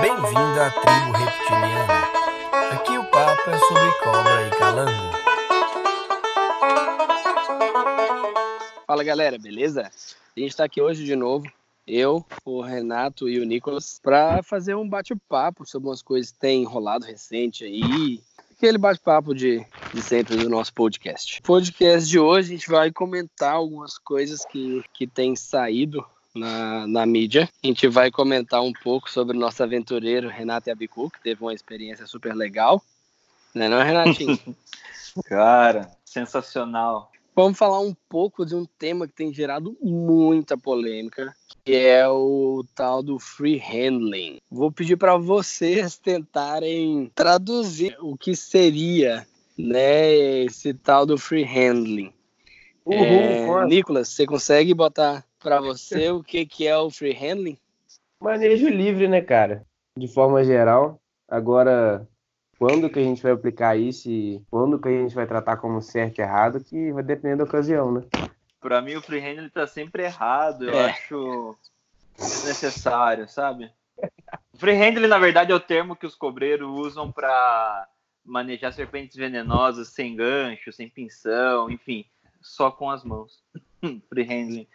Bem-vindo à tribo reptiliana. Aqui o papo é sobre cobra e calango. Fala galera, beleza? A gente está aqui hoje de novo, eu, o Renato e o Nicolas, para fazer um bate-papo sobre umas coisas que tem rolado recente aí. Aquele bate-papo de, de sempre do nosso podcast. podcast de hoje a gente vai comentar algumas coisas que, que têm saído na, na mídia. A gente vai comentar um pouco sobre o nosso aventureiro Renato Abicu, que teve uma experiência super legal. Né, não é, Renatinho? Cara, sensacional. Vamos falar um pouco de um tema que tem gerado muita polêmica, que é o tal do free handling. Vou pedir para vocês tentarem traduzir o que seria né, esse tal do free handling. Uhum, é, Nicolas, você consegue botar para você o que, que é o free handling? Manejo livre, né, cara? De forma geral. Agora, quando que a gente vai aplicar isso e quando que a gente vai tratar como certo e errado, que vai depender da ocasião, né? Para mim, o free handling está sempre errado. Eu é. acho desnecessário, sabe? Free handling, na verdade, é o termo que os cobreiros usam para manejar serpentes venenosas sem gancho, sem pinção, enfim, só com as mãos. free handling.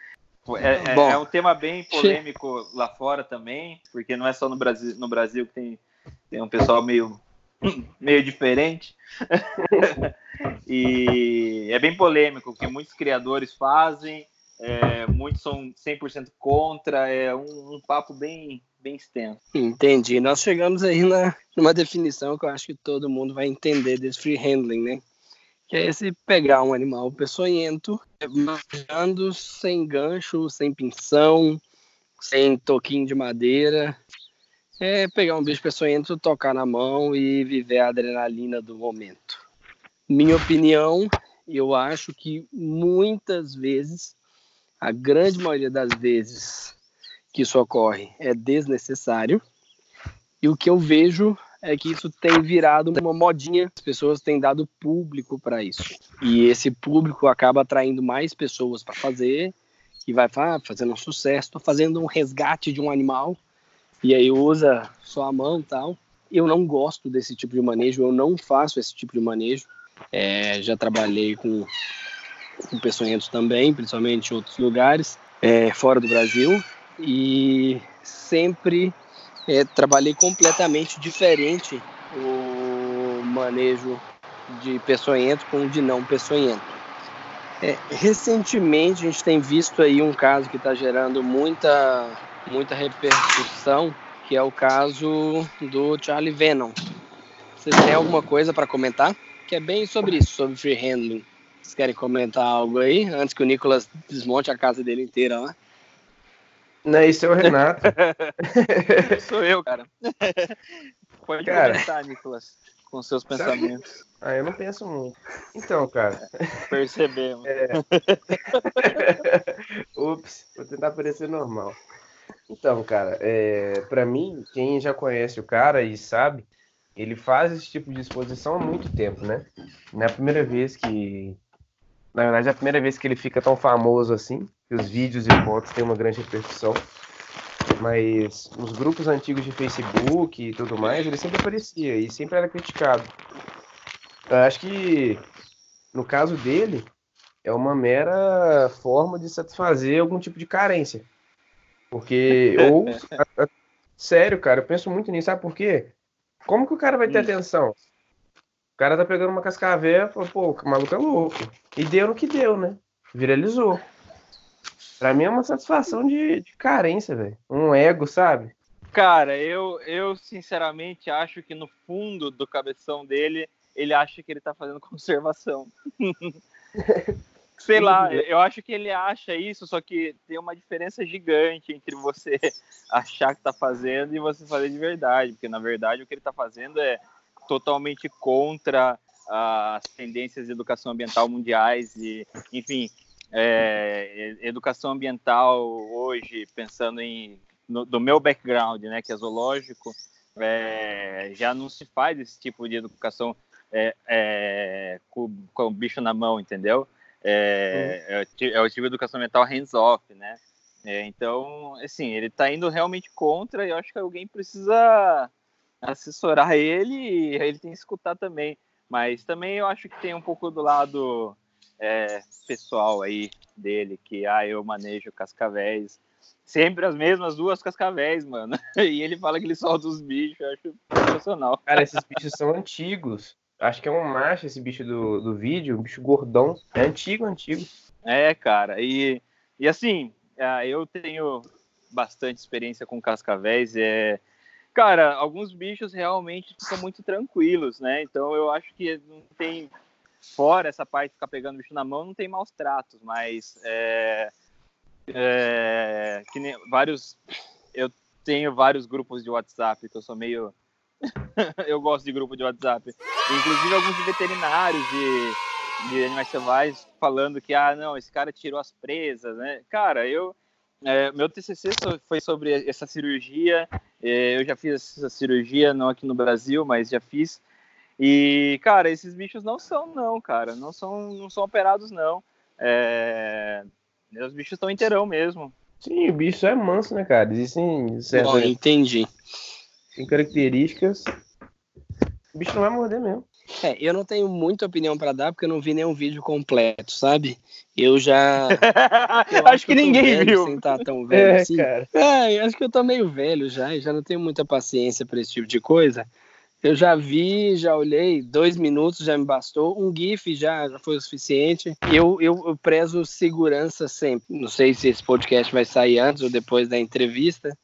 É, é, é, um tema bem polêmico lá fora também, porque não é só no Brasil, no Brasil que tem, tem um pessoal meio, meio diferente. e é bem polêmico, o que muitos criadores fazem, é, muitos são 100% contra, é um, um, papo bem, bem extenso. Entendi. Nós chegamos aí na, numa definição que eu acho que todo mundo vai entender desse free handling, né? Que é esse pegar um animal peçonhento, manejando sem gancho, sem pinção, sem toquinho de madeira. É pegar um bicho peçonhento, tocar na mão e viver a adrenalina do momento. Minha opinião, eu acho que muitas vezes, a grande maioria das vezes que isso ocorre é desnecessário. E o que eu vejo é que isso tem virado uma modinha. As pessoas têm dado público para isso. E esse público acaba atraindo mais pessoas para fazer e vai ah, fazendo um sucesso. Estou fazendo um resgate de um animal e aí usa só a mão tal. Eu não gosto desse tipo de manejo, eu não faço esse tipo de manejo. É, já trabalhei com, com peçonhentos também, principalmente em outros lugares, é, fora do Brasil, e sempre é, trabalhei completamente diferente o manejo de peçonhento com o de não peçonhento. É, recentemente a gente tem visto aí um caso que está gerando muita, muita repercussão, que é o caso do Charlie Venom. Vocês têm alguma coisa para comentar? Que é bem sobre isso, sobre free handling. Vocês querem comentar algo aí, antes que o Nicolas desmonte a casa dele inteira lá? Não, isso é o Renato. Sou eu, cara. Pode cara... comentar, Nicolas, com seus pensamentos. Ah, eu não penso muito. Então, cara. Percebemos. É... Ups, vou tentar parecer normal. Então, cara, é... para mim, quem já conhece o cara e sabe, ele faz esse tipo de exposição há muito tempo, né? Não é a primeira vez que. Na verdade, é a primeira vez que ele fica tão famoso assim que os vídeos e fotos têm uma grande repercussão. Mas nos grupos antigos de Facebook e tudo mais, ele sempre aparecia e sempre era criticado. Eu acho que no caso dele é uma mera forma de satisfazer algum tipo de carência. Porque, ou, sério, cara, eu penso muito nisso, sabe por quê? Como que o cara vai ter atenção? O cara tá pegando uma cascavel, pô, o maluco é louco. E deu no que deu, né? Viralizou. Pra mim é uma satisfação de, de carência, velho. Um ego, sabe? Cara, eu, eu sinceramente acho que no fundo do cabeção dele, ele acha que ele tá fazendo conservação. Sei lá, eu acho que ele acha isso, só que tem uma diferença gigante entre você achar que tá fazendo e você fazer de verdade, porque na verdade o que ele tá fazendo é totalmente contra as tendências de educação ambiental mundiais e, enfim, é, educação ambiental hoje, pensando em no, do meu background, né, que é zoológico, é, já não se faz esse tipo de educação é, é com, com, o bicho na mão, entendeu? É, uhum. é, o tipo de educação ambiental hands-off, né? É, então, assim, ele tá indo realmente contra e eu acho que alguém precisa assessorar ele e ele tem que escutar também. Mas também eu acho que tem um pouco do lado é, pessoal aí dele, que ah, eu manejo cascavéis. Sempre as mesmas duas cascavéis, mano. E ele fala que ele solta os bichos, eu acho sensacional. Cara, esses bichos são antigos. Acho que é um macho esse bicho do, do vídeo, um bicho gordão. É antigo, antigo. É, cara. E, e assim, é, eu tenho bastante experiência com cascavéis. É, cara, alguns bichos realmente ficam muito tranquilos, né? Então eu acho que não tem, fora essa parte de ficar pegando bicho na mão, não tem maus tratos, mas é, é, que nem vários, eu tenho vários grupos de WhatsApp que eu sou meio, eu gosto de grupo de WhatsApp, inclusive alguns de veterinários de, de animais selvagens falando que ah não, esse cara tirou as presas, né? Cara, eu é, meu TCC foi sobre essa cirurgia. É, eu já fiz essa cirurgia, não aqui no Brasil, mas já fiz. E, cara, esses bichos não são, não, cara. Não são, não são operados, não. É... Os bichos estão inteirão mesmo. Sim, o bicho é manso, né, cara? Existem certas... Bom, entendi. Tem características. O bicho não vai morder mesmo. É, eu não tenho muita opinião para dar porque eu não vi nenhum vídeo completo, sabe? Eu já. Eu acho, acho, que, ninguém viu. Sem estar tão velho é, assim. Cara. É, acho que eu tô meio velho já e já não tenho muita paciência para esse tipo de coisa. Eu já vi, já olhei, dois minutos já me bastou. Um GIF já, já foi o suficiente. Eu, eu, eu prezo segurança sempre. Não sei se esse podcast vai sair antes ou depois da entrevista,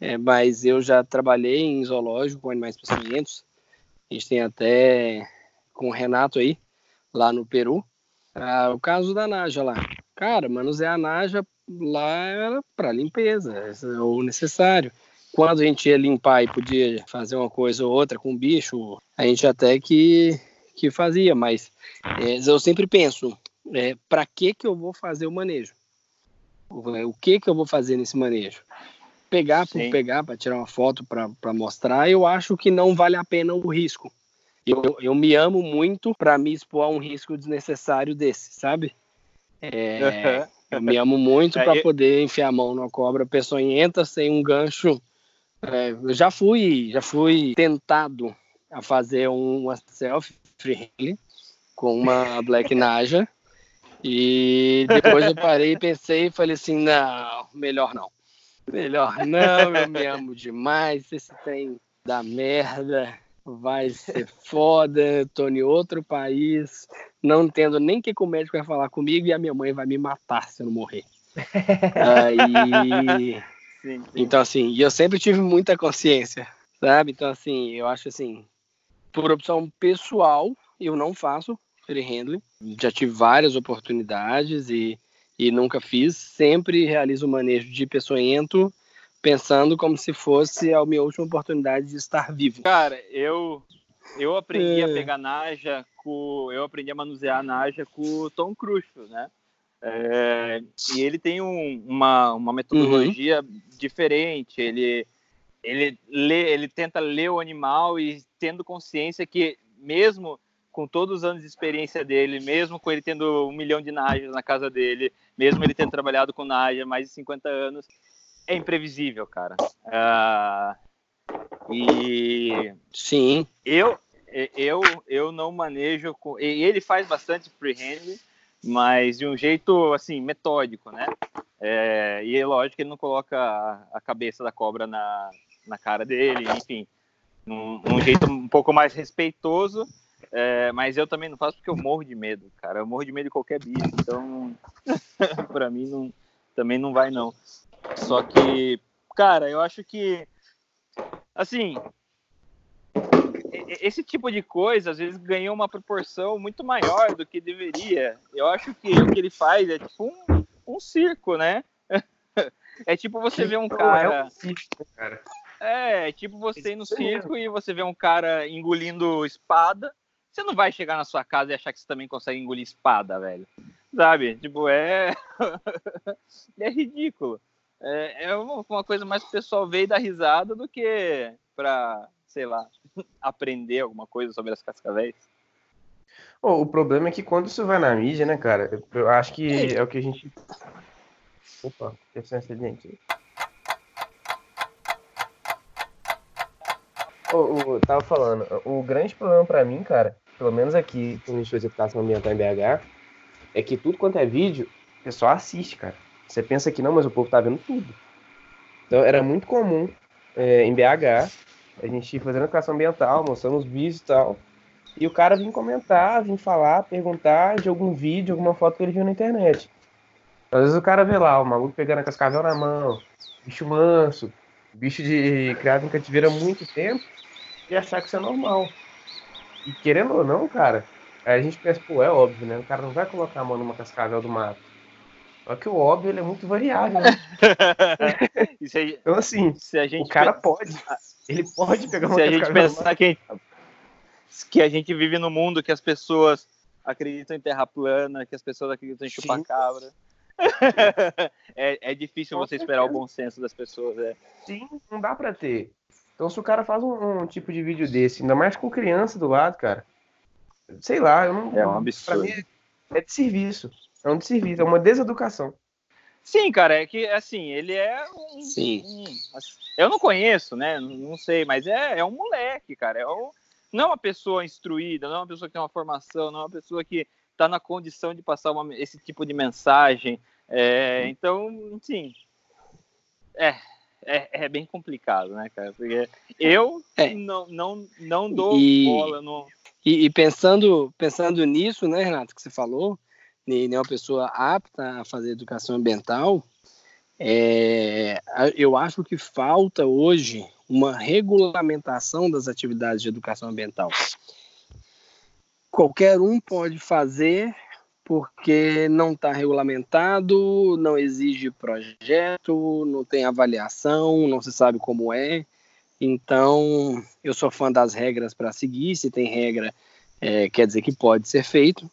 é, mas eu já trabalhei em zoológico com animais peçonhentos. A gente tem até com o Renato aí, lá no Peru. Ah, o caso da Naja lá. Cara, manusear a Naja lá era para limpeza, é o necessário. Quando a gente ia limpar e podia fazer uma coisa ou outra com o bicho, a gente até que, que fazia, mas é, eu sempre penso, é, para que que eu vou fazer o manejo? O que que eu vou fazer nesse manejo? Pegar por Sim. pegar para tirar uma foto para mostrar, eu acho que não vale a pena o risco. Eu, eu me amo muito para me expor a um risco desnecessário desse, sabe? É, eu me amo muito para é, poder enfiar a mão numa cobra peçonhenta sem um gancho. É, eu já fui, já fui tentado a fazer uma selfie com uma Black Naja. E depois eu parei e pensei e falei assim, não, melhor não. Melhor não, eu me amo demais. Esse trem da merda vai ser foda. Tô em outro país, não entendo nem o que o médico vai falar comigo e a minha mãe vai me matar se eu não morrer. Aí. Sim, sim. Então, assim, eu sempre tive muita consciência, sabe? Então, assim, eu acho assim, por opção pessoal, eu não faço free handling. Já tive várias oportunidades e e nunca fiz, sempre realizo o manejo de peçonhento pensando como se fosse a minha última oportunidade de estar vivo. Cara, eu eu aprendi é. a pegar naja com eu aprendi a manusear a naja com o Tom Cruise, né? É, e ele tem um, uma, uma metodologia uhum. diferente. Ele ele lê, ele tenta ler o animal e tendo consciência que mesmo com todos os anos de experiência dele, mesmo com ele tendo um milhão de najas na casa dele, mesmo ele tendo trabalhado com naja mais de 50 anos, é imprevisível, cara. Uh, e sim, eu eu eu não manejo com ele faz bastante freehand, mas de um jeito assim metódico, né? É, e é lógico que ele não coloca a, a cabeça da cobra na, na cara dele, enfim, num, num jeito um pouco mais respeitoso é, mas eu também não faço porque eu morro de medo, cara. Eu morro de medo de qualquer bicho, então para mim não, também não vai não. Só que, cara, eu acho que assim, esse tipo de coisa às vezes ganhou uma proporção muito maior do que deveria. Eu acho que o que ele faz é tipo um, um circo, né? É tipo você ver um cara. É, cara. é, é tipo você ir no circo e você vê um cara engolindo espada você não vai chegar na sua casa e achar que você também consegue engolir espada, velho. Sabe? Tipo, é. é ridículo. É, é uma coisa mais pro pessoal ver e dar risada do que pra, sei lá, aprender alguma coisa sobre as cascavéis. Oh, o problema é que quando isso vai na mídia, né, cara? Eu acho que é o que a gente Opa, esse acidente aí. O, o, tava falando, o grande problema para mim, cara, pelo menos aqui, quando a gente faz educação ambiental em BH, é que tudo quanto é vídeo, o pessoal assiste, cara. Você pensa que não, mas o povo tá vendo tudo. Então era muito comum é, em BH a gente fazendo educação ambiental, mostrando os vídeos e tal. E o cara vinha comentar, vinha falar, perguntar de algum vídeo, alguma foto que ele viu na internet. Às vezes o cara vê lá, o maluco pegando a cascavel na mão, bicho manso, bicho de criado em cativeiro há muito tempo, e achar que isso é normal. E querendo ou não, cara, a gente pensa, pô, é óbvio, né? O cara não vai colocar a mão numa cascavel do mato. Só que o óbvio ele é muito variável, né? então, assim, o cara pode. Ele pode pegar uma Se a gente pensar que, que a gente vive no mundo que as pessoas acreditam em terra plana, que as pessoas acreditam em chupacabra. é, é difícil Com você certeza. esperar o bom senso das pessoas. É. Sim, não dá pra ter. Então, se o cara faz um, um, tipo de vídeo desse, ainda mais com criança do lado, cara, sei lá, eu não. É um absurdo. Pra mim é de serviço. É um de serviço, é uma deseducação. Sim, cara, é que assim, ele é um. Sim. Um, eu não conheço, né? Não sei, mas é, é um moleque, cara. É um, não é uma pessoa instruída, não é uma pessoa que tem uma formação, não é uma pessoa que está na condição de passar uma, esse tipo de mensagem. É, então, sim. É, é, é, bem complicado, né, cara? Porque eu é. não, não, não dou e, bola no. E, e, pensando, pensando nisso, né, Renato, que você falou, nem é uma pessoa apta a fazer educação ambiental, é, eu acho que falta hoje uma regulamentação das atividades de educação ambiental. Qualquer um pode fazer porque não está regulamentado, não exige projeto, não tem avaliação, não se sabe como é. Então, eu sou fã das regras para seguir. Se tem regra, é, quer dizer que pode ser feito.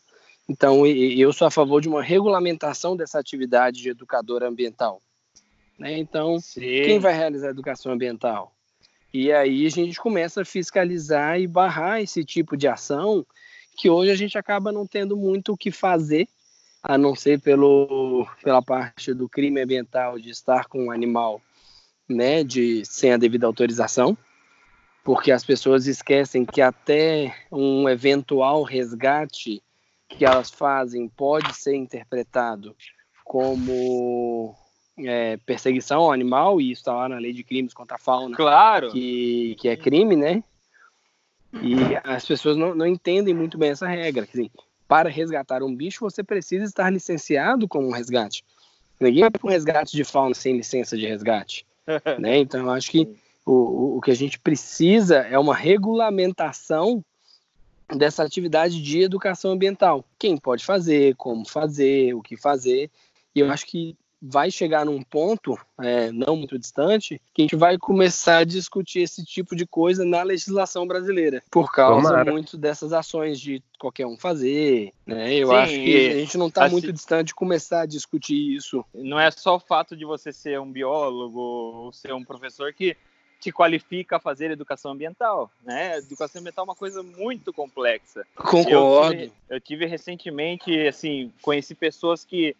Então, eu sou a favor de uma regulamentação dessa atividade de educador ambiental. Né? Então, Sim. quem vai realizar a educação ambiental? E aí a gente começa a fiscalizar e barrar esse tipo de ação que hoje a gente acaba não tendo muito o que fazer, a não ser pelo, pela parte do crime ambiental de estar com um animal né, de, sem a devida autorização, porque as pessoas esquecem que até um eventual resgate que elas fazem pode ser interpretado como é, perseguição ao animal, e isso está lá na lei de crimes contra a fauna. Claro! Que, que é crime, né? E as pessoas não, não entendem muito bem essa regra. Assim, para resgatar um bicho, você precisa estar licenciado como um resgate. Ninguém vai para um resgate de fauna sem licença de resgate. né? Então, eu acho que o, o que a gente precisa é uma regulamentação dessa atividade de educação ambiental. Quem pode fazer, como fazer, o que fazer. E eu acho que vai chegar num ponto, é, não muito distante, que a gente vai começar a discutir esse tipo de coisa na legislação brasileira, por causa Tomara. muito dessas ações de qualquer um fazer, né? Eu Sim, acho que a gente não está assim, muito distante de começar a discutir isso. Não é só o fato de você ser um biólogo ou ser um professor que te qualifica a fazer educação ambiental, né? Educação ambiental é uma coisa muito complexa. Concordo. Eu tive, eu tive recentemente, assim, conheci pessoas que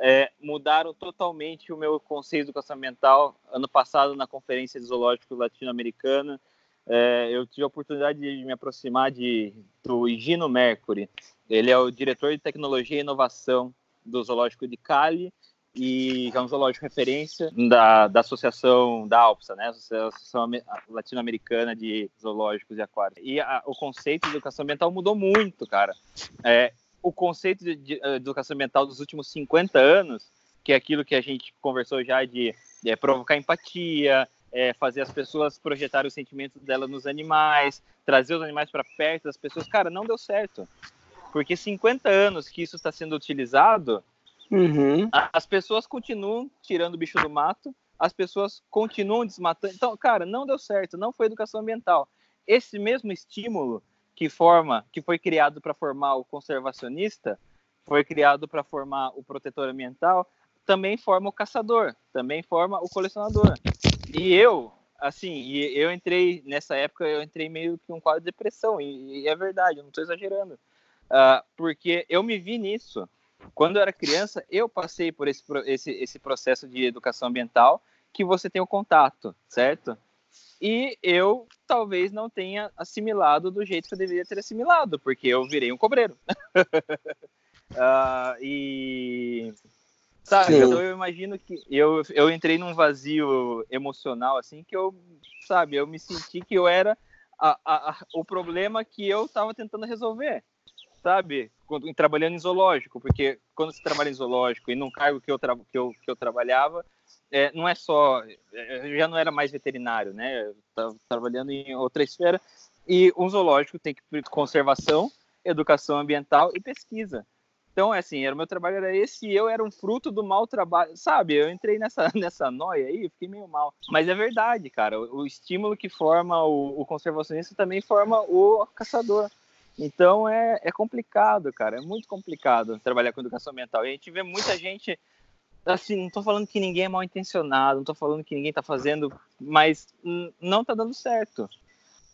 é, mudaram totalmente o meu conceito de educação ambiental. Ano passado, na Conferência de Zoológico Latino-Americana, é, eu tive a oportunidade de me aproximar de, do Higino Mercury. Ele é o diretor de tecnologia e inovação do Zoológico de Cali e é um zoológico referência da, da associação da ALPSA, né, Associação Latino-Americana de Zoológicos e Aquários. E a, o conceito de educação ambiental mudou muito, cara. É, o conceito de, de, eh, educação ambiental dos últimos 50 anos, que é aquilo que a gente conversou já de, de provocar empatia, é, fazer as pessoas projetarem os sentimentos delas nos animais, trazer os animais para perto das pessoas, cara, não deu certo. Porque 50 anos que isso está sendo utilizado, uhum. as pessoas continuam tirando o bicho do mato, as pessoas continuam desmatando. Então, cara, não deu certo, não foi educação ambiental. Esse mesmo estímulo que forma, que foi criado para formar o conservacionista, foi criado para formar o protetor ambiental, também forma o caçador, também forma o colecionador. E eu, assim, eu entrei nessa época, eu entrei meio que um quadro de depressão, e, e é verdade, eu não estou exagerando, uh, porque eu me vi nisso. quando eu era criança, eu passei por esse, esse, esse processo de educação ambiental que você tem o contato, certo? E eu talvez não tenha assimilado do jeito que eu deveria ter assimilado, porque eu virei um cobreiro. uh, e sabe, Sim. então eu imagino que eu, eu entrei num vazio emocional assim que eu, sabe, eu me senti que eu era a, a, a, o problema que eu estava tentando resolver sabe? Quando, trabalhando em zoológico, porque quando você trabalha em zoológico e num cargo que eu, que eu, que eu trabalhava, é, não é só. É, eu já não era mais veterinário, né? Eu estava trabalhando em outra esfera. E um zoológico tem que conservação, educação ambiental e pesquisa. Então, é assim, era o meu trabalho era esse e eu era um fruto do mau trabalho, sabe? Eu entrei nessa, nessa noia aí, fiquei meio mal. Mas é verdade, cara. O, o estímulo que forma o, o conservacionista também forma o caçador. Então é, é complicado, cara, é muito complicado trabalhar com educação ambiental. E a gente vê muita gente, assim, não estou falando que ninguém é mal intencionado, não estou falando que ninguém está fazendo, mas não está dando certo.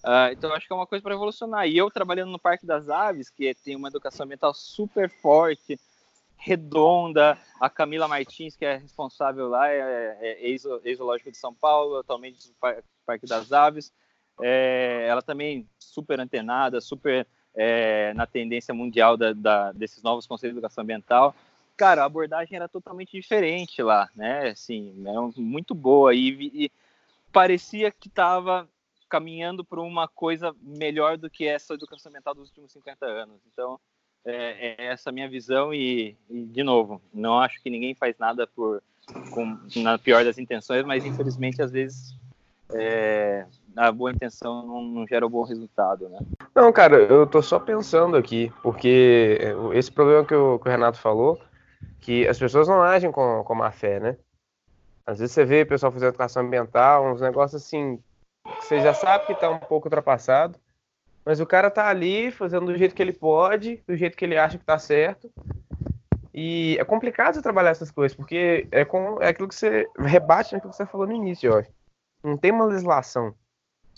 Uh, então acho que é uma coisa para evolucionar. E eu trabalhando no Parque das Aves, que tem uma educação ambiental super forte, redonda, a Camila Martins, que é responsável lá, é, é ex-zoológico de São Paulo, atualmente do Parque das Aves. É, ela também super antenada, super é, na tendência mundial da, da, desses novos conceitos de educação ambiental, cara, a abordagem era totalmente diferente lá, né? Assim, era muito boa e, e parecia que estava caminhando para uma coisa melhor do que essa educação ambiental dos últimos 50 anos. Então, é, é essa minha visão e, e, de novo, não acho que ninguém faz nada por com, na pior das intenções, mas infelizmente às vezes é, a boa intenção não, não gera o um bom resultado, né? Não, cara, eu tô só pensando aqui, porque esse problema que o, que o Renato falou, que as pessoas não agem com, com má fé, né? Às vezes você vê o pessoal fazendo educação ambiental, uns negócios assim, que você já sabe que tá um pouco ultrapassado, mas o cara tá ali fazendo do jeito que ele pode, do jeito que ele acha que tá certo. E é complicado você trabalhar essas coisas, porque é, com, é aquilo que você rebate naquilo que você falou no início, ó. Não tem uma legislação.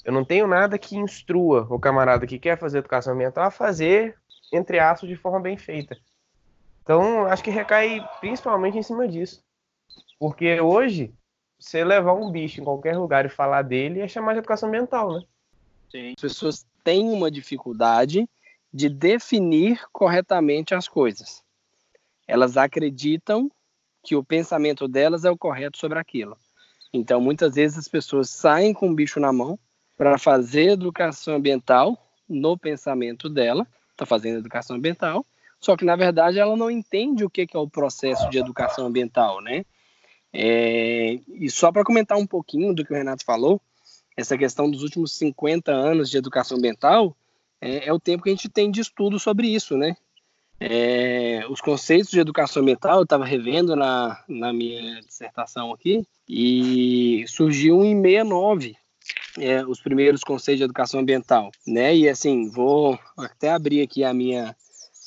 Eu não tenho nada que instrua o camarada que quer fazer educação ambiental a fazer, entre aspas, de forma bem feita. Então, acho que recai principalmente em cima disso. Porque hoje, você levar um bicho em qualquer lugar e falar dele é chamar de educação ambiental, né? Sim. As pessoas têm uma dificuldade de definir corretamente as coisas. Elas acreditam que o pensamento delas é o correto sobre aquilo. Então, muitas vezes as pessoas saem com o bicho na mão para fazer educação ambiental no pensamento dela, está fazendo educação ambiental, só que na verdade ela não entende o que, que é o processo de educação ambiental, né? É, e só para comentar um pouquinho do que o Renato falou, essa questão dos últimos 50 anos de educação ambiental é, é o tempo que a gente tem de estudo sobre isso, né? É, os conceitos de educação ambiental, eu estava revendo na, na minha dissertação aqui, e surgiu em 69, é, os primeiros conceitos de educação ambiental, né? E assim, vou até abrir aqui a minha,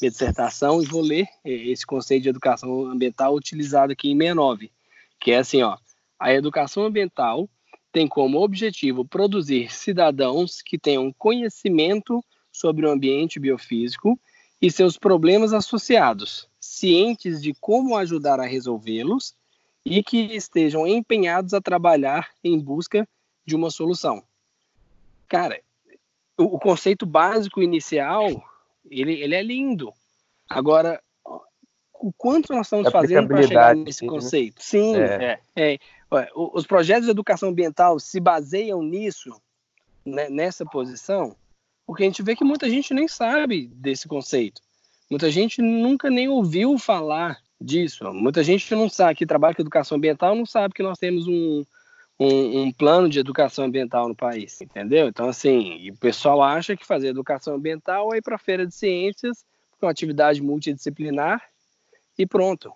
minha dissertação e vou ler é, esse conceito de educação ambiental utilizado aqui em 69, que é assim, ó, a educação ambiental tem como objetivo produzir cidadãos que tenham conhecimento sobre o ambiente biofísico e seus problemas associados, cientes de como ajudar a resolvê-los e que estejam empenhados a trabalhar em busca de uma solução. Cara, o, o conceito básico inicial, ele, ele é lindo. Agora, o quanto nós estamos fazendo para chegar nesse né? conceito? Né? Sim, é. É, é. os projetos de educação ambiental se baseiam nisso, né, nessa posição, porque a gente vê que muita gente nem sabe desse conceito. Muita gente nunca nem ouviu falar disso. Muita gente não sabe que trabalha com educação ambiental não sabe que nós temos um, um, um, plano de educação ambiental no país, entendeu? Então, assim, o pessoal acha que fazer educação ambiental é ir para a feira de ciências, com é uma atividade multidisciplinar, e pronto.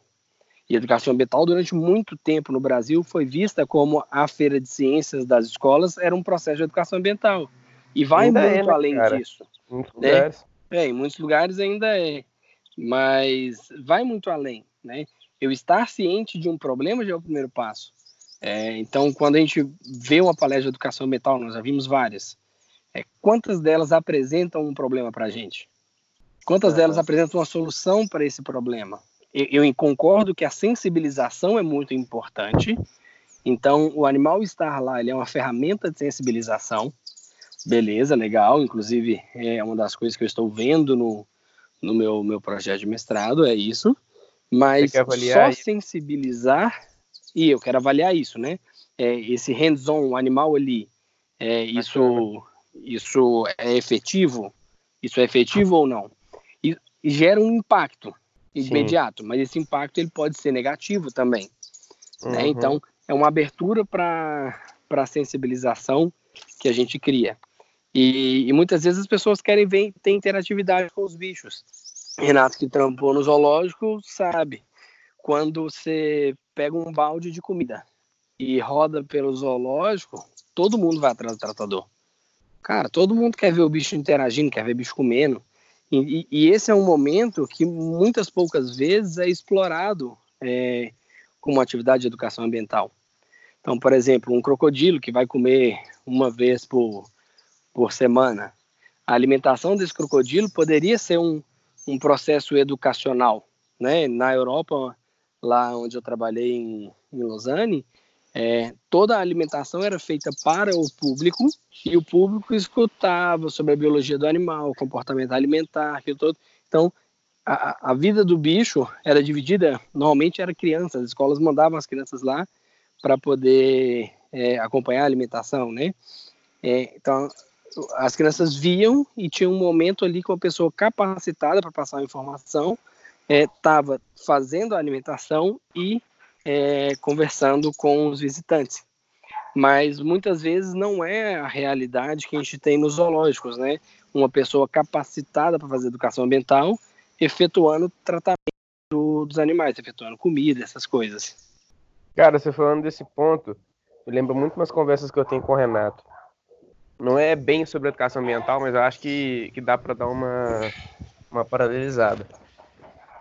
E educação ambiental, durante muito tempo no Brasil, foi vista como a feira de ciências das escolas era um processo de educação ambiental. E vai ainda muito é, né, além cara? disso. Muitos né? lugares. É, em muitos lugares ainda é. Mas vai muito além, né? Eu estar ciente de um problema já é o primeiro passo. É, então, quando a gente vê uma palestra de educação ambiental, nós já vimos várias, é, quantas delas apresentam um problema para a gente? Quantas delas apresentam uma solução para esse problema? eu, eu concordo que a sensibilização é muito importante. Então, o animal estar lá, ele é uma ferramenta de sensibilização. Beleza, legal. Inclusive, é uma das coisas que eu estou vendo no, no meu, meu projeto de mestrado, é isso. Mas só sensibilizar, e eu quero avaliar isso, né? É, esse hands-on, o animal ali, é, isso, isso é efetivo? Isso é efetivo ou não? E, e gera um impacto imediato, Sim. mas esse impacto ele pode ser negativo também. Né? Uhum. Né? Então, é uma abertura para a sensibilização que a gente cria. E, e, muitas vezes as pessoas querem ver, ter interatividade com os bichos. Renato, que trampou no zoológico, sabe. Quando você pega um balde de comida e roda pelo zoológico, todo mundo vai atrás do tratador. Cara, todo mundo quer ver o bicho interagindo, quer ver o bicho comendo. E, e esse é um momento que muitas poucas vezes é explorado é, como atividade de educação ambiental. Então, por exemplo, um crocodilo que vai comer uma vez por por semana. A alimentação desse crocodilo poderia ser um, um processo educacional. Né? Na Europa, lá onde eu trabalhei em, em Lausanne, é, toda a alimentação era feita para o público e o público escutava sobre a biologia do animal, comportamento alimentar, aquilo todo. Então, a, a vida do bicho era dividida, normalmente era crianças, as escolas mandavam as crianças lá para poder é, acompanhar a alimentação, né? É, então, as crianças viam e tinha um momento ali com a pessoa capacitada para passar a informação estava é, fazendo a alimentação e é, conversando com os visitantes. Mas muitas vezes não é a realidade que a gente tem nos zoológicos, né? Uma pessoa capacitada para fazer educação ambiental, efetuando tratamento dos animais, efetuando comida, essas coisas. Cara, você falando desse ponto, me lembra muito umas conversas que eu tenho com o Renato não é bem sobre educação ambiental, mas eu acho que, que dá para dar uma, uma paralelizada.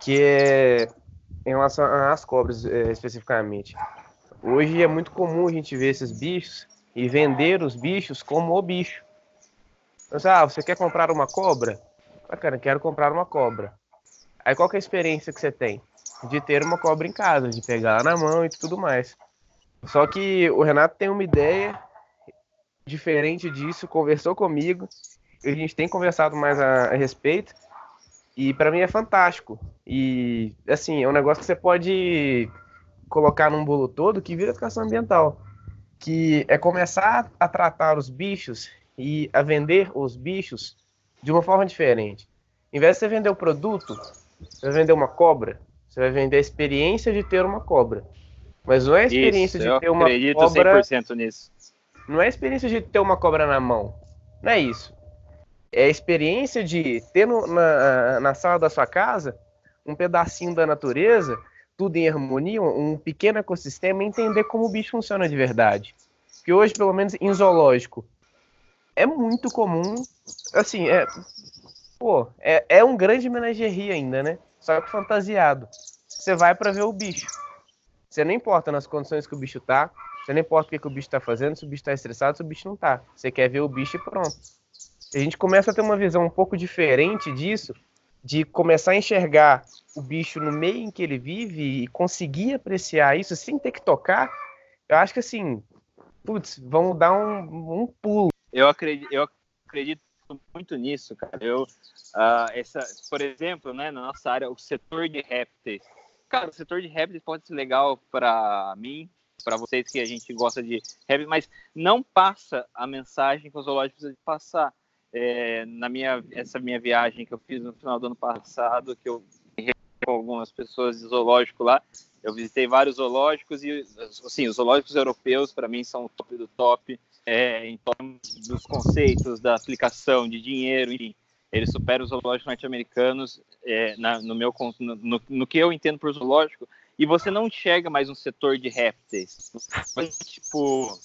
Que é em relação às cobras é, especificamente. Hoje é muito comum a gente ver esses bichos e vender os bichos como o bicho. Então, ah, você quer comprar uma cobra? Ah, cara, quero comprar uma cobra. Aí qual é a experiência que você tem? De ter uma cobra em casa, de pegar na mão e tudo mais. Só que o Renato tem uma ideia diferente disso, conversou comigo, a gente tem conversado mais a, a respeito, e para mim é fantástico. E, assim, é um negócio que você pode colocar num bolo todo que vira educação ambiental, que é começar a tratar os bichos e a vender os bichos de uma forma diferente. Em vez de você vender o produto, você vai vender uma cobra, você vai vender a experiência de ter uma cobra. Mas não é a experiência Isso, de ter uma cobra. Eu acredito 100% nisso não é a experiência de ter uma cobra na mão. Não é isso. É a experiência de ter no, na, na sala da sua casa um pedacinho da natureza, tudo em harmonia, um pequeno ecossistema, e entender como o bicho funciona de verdade. Que hoje, pelo menos em zoológico, é muito comum. Assim, é. Pô, é, é um grande menagerie ainda, né? Só que fantasiado. Você vai para ver o bicho. Você não importa nas condições que o bicho tá, você não importa o que, que o bicho está fazendo, se o bicho está estressado, se o bicho não está. Você quer ver o bicho e pronto. A gente começa a ter uma visão um pouco diferente disso, de começar a enxergar o bicho no meio em que ele vive e conseguir apreciar isso sem ter que tocar. Eu acho que assim, putz, vamos dar um, um pulo. Eu acredito, eu acredito muito nisso, cara. Eu, uh, essa, por exemplo, né, na nossa área, o setor de répteis. Cara, o setor de répteis pode ser legal para mim, para vocês que a gente gosta de heavy, mas não passa a mensagem que o zoológico precisa passar. É, na minha essa minha viagem que eu fiz no final do ano passado, que eu com algumas pessoas de zoológico lá, eu visitei vários zoológicos e assim, os zoológicos europeus para mim são o top do top é, em torno dos conceitos da aplicação de dinheiro, enfim, eles superam os zoológicos norte-americanos é, no meu no, no, que eu entendo por zoológico e você não enxerga mais um setor de répteis. Tipo,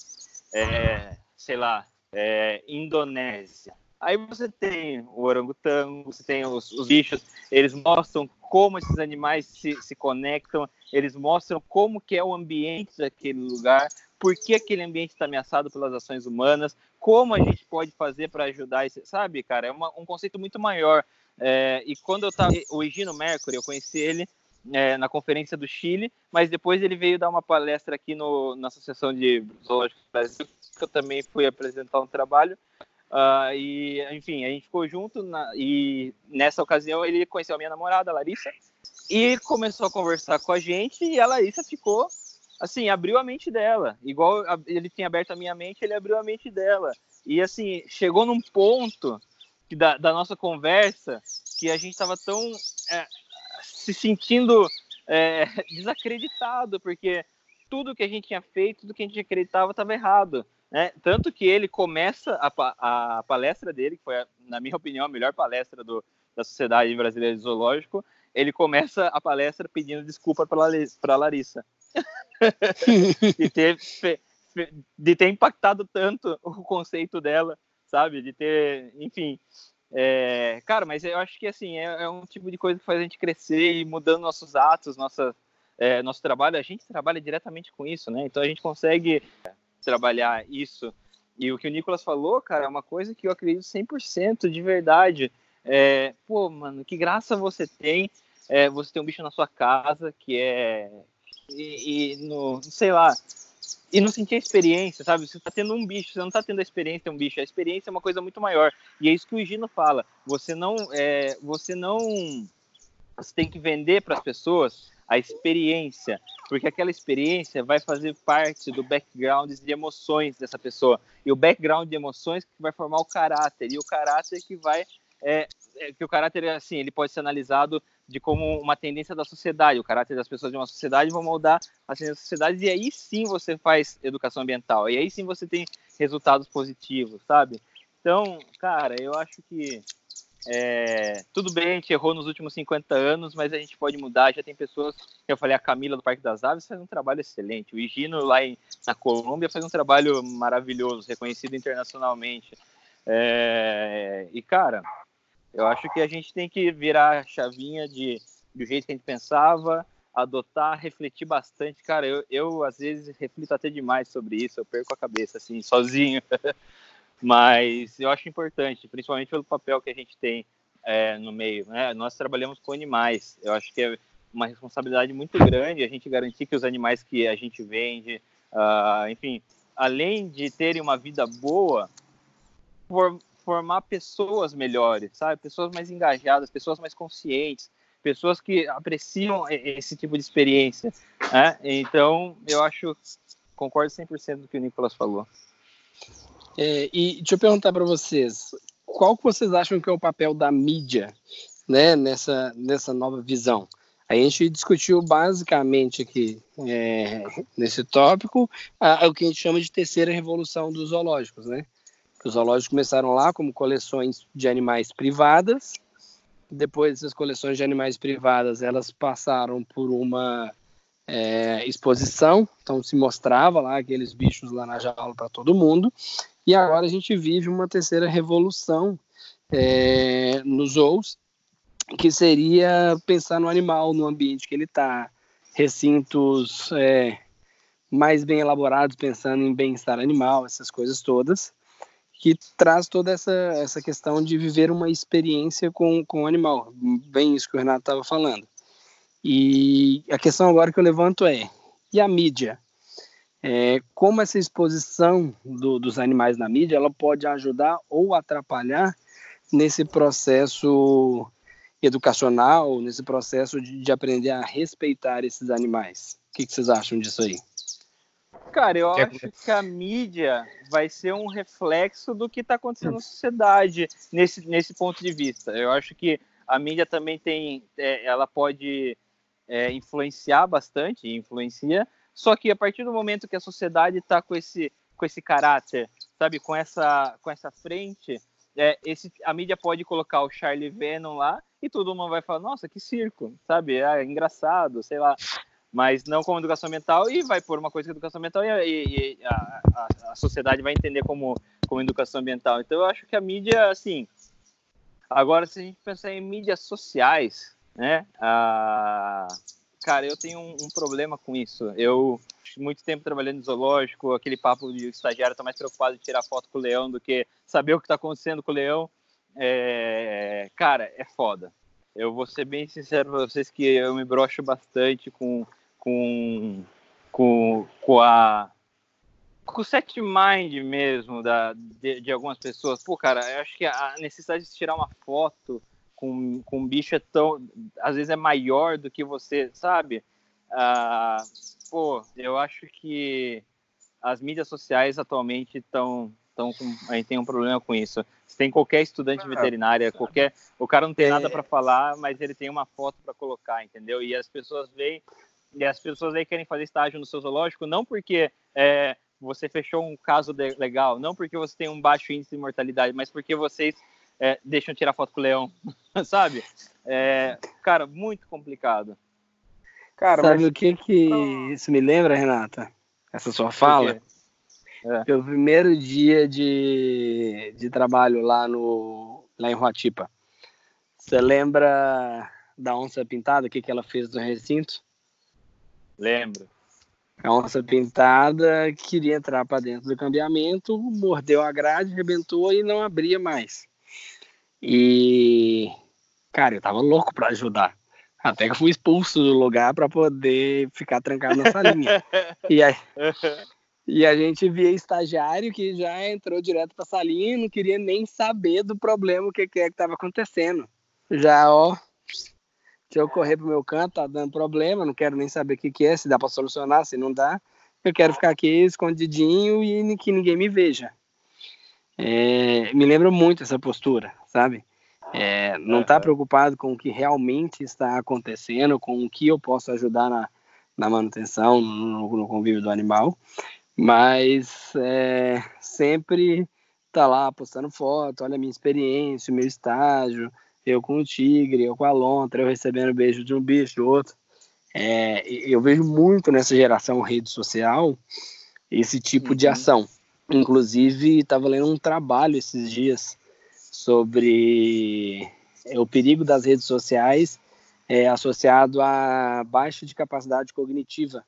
é, sei lá, é, Indonésia. Aí você tem o orangotango, você tem os, os, bichos, eles mostram como esses animais se, se conectam, eles mostram como que é o ambiente daquele lugar, por que aquele ambiente está ameaçado pelas ações humanas, como a gente pode fazer para ajudar, esse, sabe, cara? É uma, um conceito muito maior. É, e quando eu estava, o Egino Mercury, eu conheci ele é, na conferência do Chile, mas depois ele veio dar uma palestra aqui no, na Associação de Zoológicos do Brasil, que eu também fui apresentar um trabalho. Uh, e, enfim, a gente ficou junto na, e nessa ocasião ele conheceu a minha namorada, a Larissa, e começou a conversar com a gente e a Larissa ficou, assim, abriu a mente dela. Igual ele tinha aberto a minha mente, ele abriu a mente dela. E, assim, chegou num ponto que da, da nossa conversa que a gente estava tão é, se sentindo é, desacreditado, porque tudo que a gente tinha feito, tudo que a gente acreditava estava errado. Né? Tanto que ele começa a, a palestra dele, que foi, na minha opinião, a melhor palestra do, da Sociedade Brasileira de Zoológico, ele começa a palestra pedindo desculpa para Larissa. de, ter, de ter impactado tanto o conceito dela, sabe? De ter, enfim. É, cara, mas eu acho que assim é, é, um tipo de coisa que faz a gente crescer e mudando nossos atos, nossa, é, nosso trabalho. A gente trabalha diretamente com isso, né? Então a gente consegue trabalhar isso. E o que o Nicolas falou, cara, é uma coisa que eu acredito 100% de verdade. É, pô, mano, que graça você tem. É, você tem um bicho na sua casa que é. E, e no, sei lá. E não sentir a experiência, sabe? Você tá tendo um bicho, você não tá tendo a experiência de um bicho. A experiência é uma coisa muito maior. E é isso que o Gino fala. Você não. É, você não. Você tem que vender para as pessoas a experiência, porque aquela experiência vai fazer parte do background de emoções dessa pessoa. E o background de emoções que vai formar o caráter, e o caráter que vai. É, é, que o caráter, assim, ele pode ser analisado de como uma tendência da sociedade. O caráter das pessoas de uma sociedade vão moldar a tendência da sociedade, e aí sim você faz educação ambiental, e aí sim você tem resultados positivos, sabe? Então, cara, eu acho que é, tudo bem, a gente errou nos últimos 50 anos, mas a gente pode mudar. Já tem pessoas, eu falei, a Camila do Parque das Aves faz um trabalho excelente. O Higino lá em, na Colômbia faz um trabalho maravilhoso, reconhecido internacionalmente. É, e, cara, eu acho que a gente tem que virar a chavinha de, do jeito que a gente pensava, adotar, refletir bastante. Cara, eu, eu às vezes reflito até demais sobre isso, eu perco a cabeça, assim, sozinho. Mas eu acho importante, principalmente pelo papel que a gente tem é, no meio. Né? Nós trabalhamos com animais. Eu acho que é uma responsabilidade muito grande a gente garantir que os animais que a gente vende, uh, enfim, além de terem uma vida boa, for, formar pessoas melhores, sabe? Pessoas mais engajadas, pessoas mais conscientes, pessoas que apreciam esse tipo de experiência. Né? Então, eu acho, concordo 100% do que o Nicolas falou. É, e deixa eu perguntar para vocês, qual que vocês acham que é o papel da mídia, né, nessa, nessa nova visão? A gente discutiu basicamente aqui é, nesse tópico a, a, o que a gente chama de terceira revolução dos zoológicos, né? Os zoológicos começaram lá como coleções de animais privadas. Depois essas coleções de animais privadas, elas passaram por uma é, exposição, então se mostrava lá aqueles bichos lá na jaula para todo mundo. E agora a gente vive uma terceira revolução é, nos zoos, que seria pensar no animal, no ambiente que ele está, recintos é, mais bem elaborados, pensando em bem-estar animal, essas coisas todas, que traz toda essa, essa questão de viver uma experiência com, com o animal, bem isso que o Renato estava falando. E a questão agora que eu levanto é: e a mídia? É, como essa exposição do, dos animais na mídia ela pode ajudar ou atrapalhar nesse processo educacional, nesse processo de, de aprender a respeitar esses animais. O que, que vocês acham disso aí? Cara, eu acho que a mídia vai ser um reflexo do que está acontecendo na sociedade nesse, nesse ponto de vista. Eu acho que a mídia também tem, é, ela pode é, influenciar bastante, influencia, só que a partir do momento que a sociedade está com esse, com esse caráter, sabe, com essa, com essa frente, é, esse, a mídia pode colocar o Charlie Venom lá e todo mundo vai falar, nossa, que circo, sabe, é engraçado, sei lá, mas não como educação ambiental e vai pôr uma coisa que é educação ambiental e, e a, a, a, sociedade vai entender como, como educação ambiental. Então eu acho que a mídia, assim, agora se a gente pensar em mídias sociais, né, a Cara, eu tenho um, um, problema com isso. Eu muito tempo trabalhando em zoológico, aquele papo de estagiário tá mais preocupado em tirar foto com o leão do que saber o que está acontecendo com o leão. É, cara, é foda. eu vou ser bem sincero para vocês que eu me brocho bastante com, com, com, com a com o set mind mesmo da, de, de, algumas pessoas. Pô, cara, eu acho que a necessidade de tirar uma foto com, com um bicho é tão. às vezes é maior do que você, sabe? Ah, pô, eu acho que as mídias sociais atualmente estão. Tão a gente tem um problema com isso. Se tem qualquer estudante ah, veterinária, qualquer. O cara não tem é... nada para falar, mas ele tem uma foto para colocar, entendeu? E as pessoas veem. E as pessoas aí querem fazer estágio no seu zoológico não porque é, você fechou um caso de, legal, não porque você tem um baixo índice de mortalidade, mas porque vocês é, deixam tirar foto com o leão, sabe? É, cara, muito complicado. Cara, sabe mas... o que que isso me lembra, Renata? Essa sua fala? É. O primeiro dia de, de trabalho lá no lá em Huatipa. Você lembra da onça pintada, o que, que ela fez no recinto? Lembro. A onça pintada queria entrar para dentro do cambiamento, mordeu a grade, arrebentou e não abria mais. E, cara, eu tava louco para ajudar. Até que fui expulso do lugar para poder ficar trancado na salinha. e, aí, e a gente via estagiário que já entrou direto para a salinha e não queria nem saber do problema, o que, que é que estava acontecendo. Já, ó, se eu correr pro meu canto, tá dando problema, não quero nem saber o que, que é, se dá para solucionar, se não dá. Eu quero ficar aqui escondidinho e que ninguém me veja. É, me lembra muito essa postura, sabe? É, não está preocupado com o que realmente está acontecendo, com o que eu posso ajudar na, na manutenção, no, no convívio do animal, mas é, sempre tá lá postando foto, olha a minha experiência, o meu estágio, eu com o tigre, eu com a lontra, eu recebendo beijo de um bicho, do outro. É, eu vejo muito nessa geração rede social esse tipo uhum. de ação. Inclusive, estava lendo um trabalho esses dias sobre é, o perigo das redes sociais é, associado a baixa de capacidade cognitiva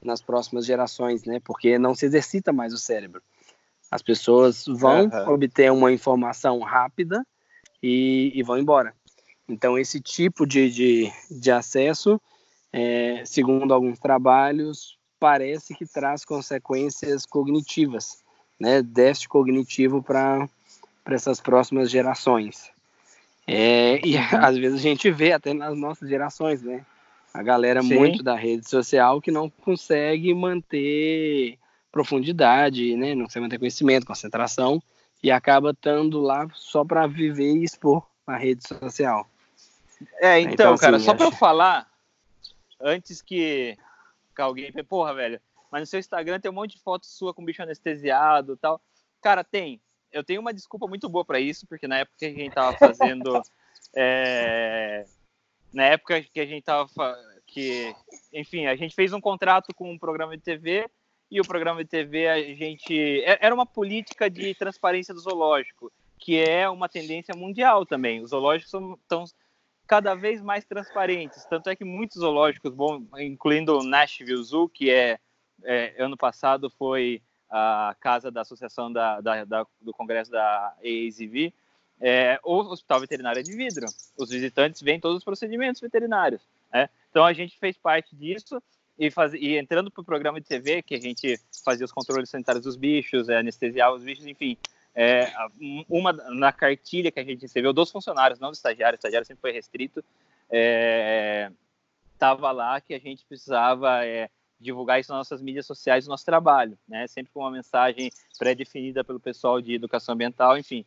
nas próximas gerações, né? Porque não se exercita mais o cérebro. As pessoas vão uhum. obter uma informação rápida e, e vão embora. Então, esse tipo de, de, de acesso, é, segundo alguns trabalhos, parece que traz consequências cognitivas, né? déficit cognitivo para essas próximas gerações. É, e às vezes a gente vê até nas nossas gerações, né? A galera Sim. muito da rede social que não consegue manter profundidade, né? Não consegue manter conhecimento, concentração e acaba estando lá só para viver e expor na rede social. É, então, então assim, cara, só para eu falar, antes que, que alguém, porra, velho, mas no seu Instagram tem um monte de fotos sua com bicho anestesiado e tal. Cara, tem. Eu tenho uma desculpa muito boa para isso, porque na época que a gente tava fazendo. é, na época que a gente tava. Que, enfim, a gente fez um contrato com um programa de TV e o programa de TV a gente é, era uma política de transparência do zoológico, que é uma tendência mundial também. Os zoológicos estão cada vez mais transparentes, tanto é que muitos zoológicos, bom, incluindo o Nashville Zoo, que é, é ano passado foi a casa da associação da, da, da do congresso da AAZV, é, o hospital veterinário é de vidro. Os visitantes veem todos os procedimentos veterinários. Né? Então a gente fez parte disso e, faz, e entrando para o programa de TV, que a gente fazia os controles sanitários dos bichos, é, anestesiava os bichos, enfim. É, uma na cartilha que a gente recebeu dos funcionários, não do estagiário, o estagiário sempre foi restrito, estava é, lá que a gente precisava é, divulgar isso nas nossas mídias sociais, no nosso trabalho, né? Sempre com uma mensagem pré-definida pelo pessoal de educação ambiental, enfim.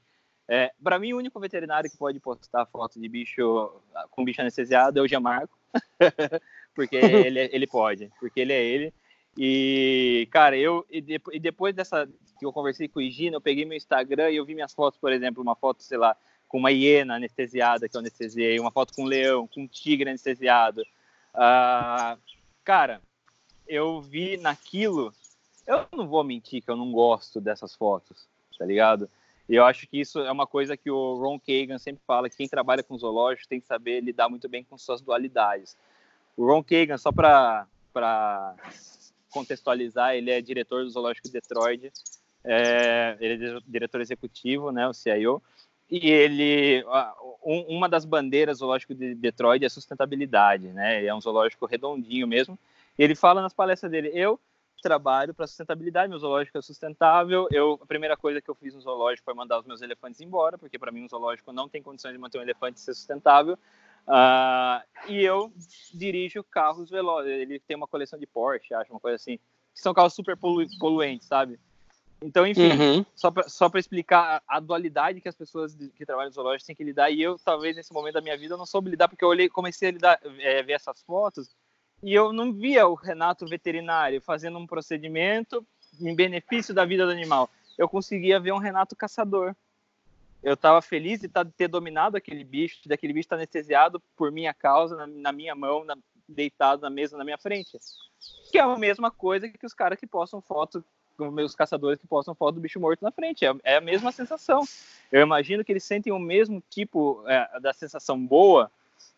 É, para mim, o único veterinário que pode postar foto de bicho com bicho anestesiado é o Gianmarco. porque ele, ele pode, porque ele é ele. E, cara, eu e, depois dessa que eu conversei com o Higino, eu peguei meu Instagram e eu vi minhas fotos, por exemplo, uma foto, sei lá, com uma hiena anestesiada que eu anestesiei, uma foto com um leão, com um tigre anestesiado. Ah, cara, eu vi naquilo. Eu não vou mentir que eu não gosto dessas fotos, tá ligado? E eu acho que isso é uma coisa que o Ron Kagan sempre fala: que quem trabalha com zoológicos tem que saber lidar muito bem com suas dualidades. O Ron Kagan, só para contextualizar, ele é diretor do Zoológico de Detroit, é, ele é diretor executivo, né, o CIO, e ele um, uma das bandeiras zoológico de Detroit é sustentabilidade, né? É um zoológico redondinho mesmo. E ele fala nas palestras dele, eu trabalho para sustentabilidade, meu zoológico é sustentável. Eu a primeira coisa que eu fiz no zoológico foi mandar os meus elefantes embora, porque para mim um zoológico não tem condições de manter um elefante ser sustentável. Uh, e eu dirijo carros velozes. Ele tem uma coleção de Porsche, acho uma coisa assim, que são carros super polu poluentes, sabe? Então, enfim, uhum. só para explicar a dualidade que as pessoas que trabalham no zoológico têm que lidar, e eu, talvez, nesse momento da minha vida, eu não soube lidar, porque eu olhei, comecei a lidar, é, ver essas fotos, e eu não via o Renato veterinário fazendo um procedimento em benefício da vida do animal. Eu conseguia ver um Renato caçador. Eu estava feliz de tá, ter dominado aquele bicho, daquele bicho estar anestesiado por minha causa, na, minha mão, na, deitado na mesa na minha frente. Que é a mesma coisa que os caras que postam foto meus caçadores que postam foto do bicho morto na frente. É, é, a mesma sensação. Eu imagino que eles sentem o mesmo tipo é, da sensação boa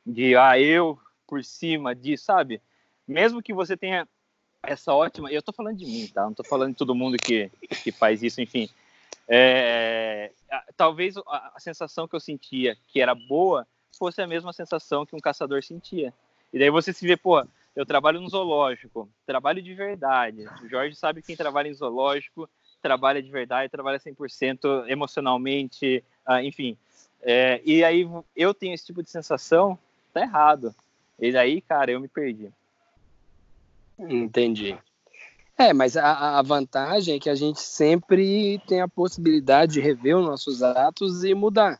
de, ah, eu por cima disso, sabe? Mesmo que você tenha essa ótima. Eu tô falando de mim, tá? Não tô falando de todo mundo que, que faz isso, enfim. É, talvez a, sensação que eu sentia que era boa fosse a mesma sensação que um caçador sentia. E daí você se vê, pô, eu trabalho no zoológico, trabalho de verdade. O Jorge sabe que quem trabalha em zoológico trabalha de verdade, trabalha 100% emocionalmente, uh, enfim. É, e aí eu tenho esse tipo de sensação, tá errado. E daí, cara, eu me perdi. Entendi. É, mas a, a, vantagem é que a gente sempre tem a possibilidade de rever os nossos atos e mudar.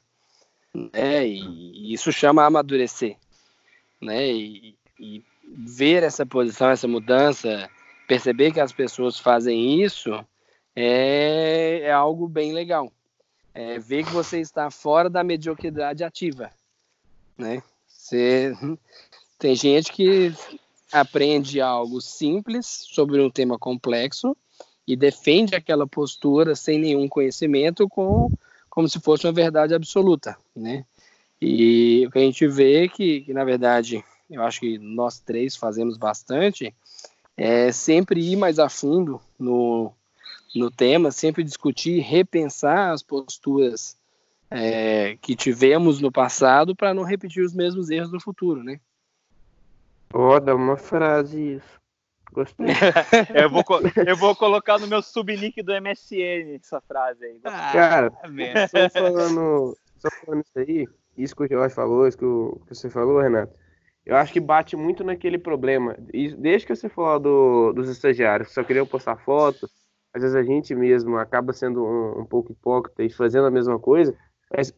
Né? E isso chama amadurecer. Né? E, e ver essa posição, essa mudança, perceber que as pessoas fazem isso é, é algo bem legal. É ver que você está fora da mediocridade ativa, né? Você, tem gente que aprende algo simples sobre um tema complexo e defende aquela postura sem nenhum conhecimento com, como se fosse uma verdade absoluta, né? E o que a gente vê é que, que na verdade, eu acho que nós três fazemos bastante, é sempre ir mais a fundo no, no tema, sempre discutir, repensar as posturas é, que tivemos no passado para não repetir os mesmos erros no futuro, né? Ó, oh, dá uma frase isso. Gostei. eu, vou, eu vou colocar no meu subnick do MSN essa frase aí. Ah, Cara, só falando, só falando isso aí, isso que o Jorge falou, isso que, o, que você falou, Renato, eu acho que bate muito naquele problema. Desde que você falou do, dos estagiários, que só queriam postar foto, às vezes a gente mesmo acaba sendo um, um pouco hipócrita e fazendo a mesma coisa, mas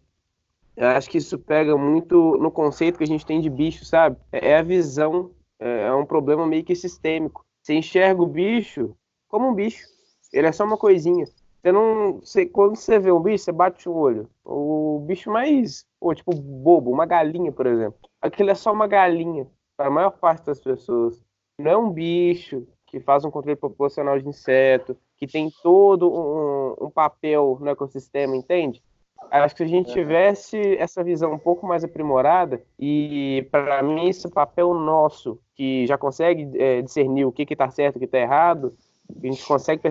eu acho que isso pega muito no conceito que a gente tem de bicho, sabe? É, é a visão, é, é um problema meio que sistêmico. Você enxerga o bicho como um bicho. Ele é só uma coisinha. Você não. Você, quando você vê um bicho, você bate o olho. O bicho mais. Ou, tipo, bobo, uma galinha, por exemplo. Aquilo é só uma galinha. Para a maior parte das pessoas. Não é um bicho que faz um controle proporcional de inseto, que tem todo um, um papel no ecossistema, entende? Acho que se a gente tivesse essa visão um pouco mais aprimorada, e para mim esse papel nosso, que já consegue é, discernir o que está certo e o que está errado, a gente consegue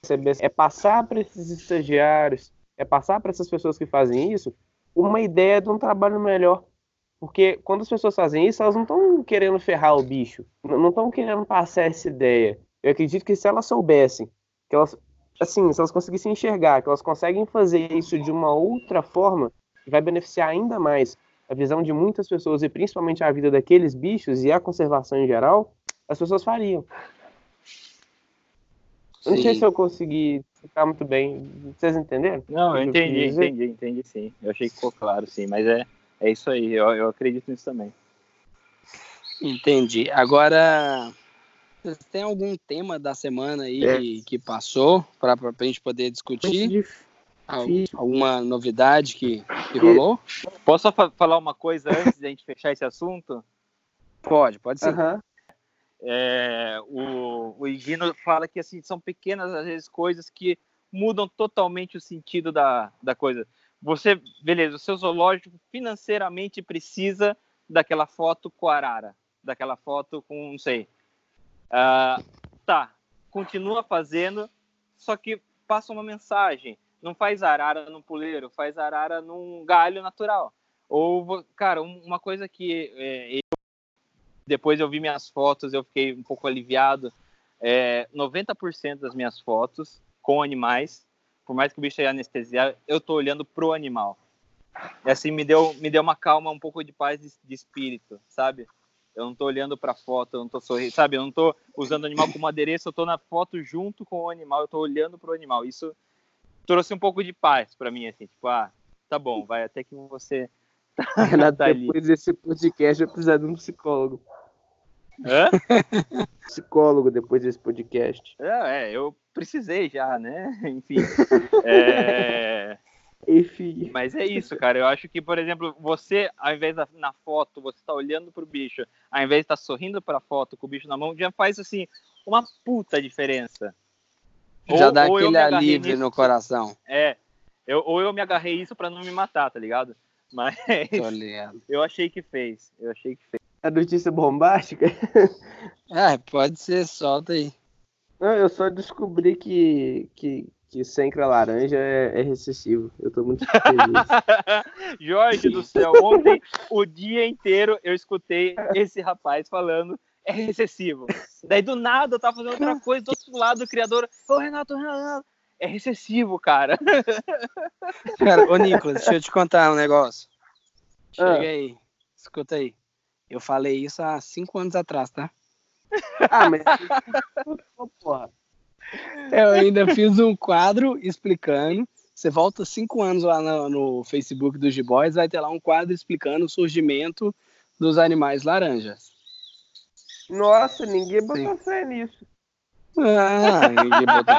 perceber é passar para esses estagiários, é passar para essas pessoas que fazem isso, uma ideia de um trabalho melhor. Porque quando as pessoas fazem isso, elas não estão querendo ferrar o bicho, não estão querendo passar essa ideia. Eu acredito que se elas soubessem, que elas, assim, se elas conseguissem enxergar, que elas conseguem fazer isso de uma outra forma, vai beneficiar ainda mais a visão de muitas pessoas e principalmente a vida daqueles bichos e a conservação em geral, as pessoas fariam. Não sei se eu consegui ficar muito bem. Vocês entenderam? Não, eu entendi, entendi, entendi sim. Eu achei que ficou claro, sim. Mas é, é isso aí, eu, eu acredito nisso também. Entendi. Agora, tem algum tema da semana aí é. que, que, passou para a gente poder discutir? Alguma novidade que, que rolou? Posso falar uma coisa antes de a gente fechar esse assunto? Pode, pode sim. Uhum. É, o, o Higino fala que assim, são pequenas, às vezes, coisas que mudam totalmente o sentido da, da coisa. Você, beleza, o seu zoológico financeiramente precisa daquela foto com a arara, daquela foto com, não sei. Uh, tá, continua fazendo, só que passa uma mensagem. não faz arara no puleiro, faz arara num galho natural. Ou, cara, uma coisa que é, eu, depois eu vi minhas fotos, eu fiquei um pouco aliviado. É, 90% das minhas fotos com animais, por mais que o bicho seja anestesiado, eu tô olhando pro animal. E assim me deu, me deu uma calma, um pouco de paz de, de espírito, sabe? Eu não tô olhando para a foto, eu não tô sorrindo, sabe? Eu não tô usando o animal como adereço, eu tô na foto junto com o animal, eu tô olhando pro animal. Isso trouxe um pouco de paz para mim, assim, tipo, ah, tá bom, vai até que você tá, Renato, tá depois desse podcast eu precisar de um psicólogo. Hã? psicólogo depois desse podcast. É, é, eu precisei já, né? Enfim. É... Enfim. Mas é isso, cara. Eu acho que, por exemplo, você, ao invés da, na foto, você tá olhando pro bicho, ao invés de estar tá sorrindo pra foto com o bicho na mão, já faz, assim, uma puta diferença. Já ou, dá ou aquele alívio nisso, no coração. É. Eu, ou eu me agarrei isso para não me matar, tá ligado? Mas eu achei que fez. Eu achei que fez. A notícia bombástica? É, pode ser, solta aí. Não, eu só descobri que, que, que Sencra laranja é, é recessivo. Eu tô muito feliz. Jorge do céu, ontem o dia inteiro eu escutei esse rapaz falando é recessivo. Daí do nada eu tava fazendo outra coisa, do outro lado o criador, ô Renato, Renato, é recessivo, cara. Cara, ô Nicolas, deixa eu te contar um negócio. Chega ah. aí, escuta aí. Eu falei isso há cinco anos atrás, tá? Ah, mas. Porra. Eu ainda fiz um quadro explicando. Você volta cinco anos lá no, no Facebook dos G-Boys, vai ter lá um quadro explicando o surgimento dos animais laranjas. Nossa, ninguém botou Sim. fé nisso. Ah, ninguém botou.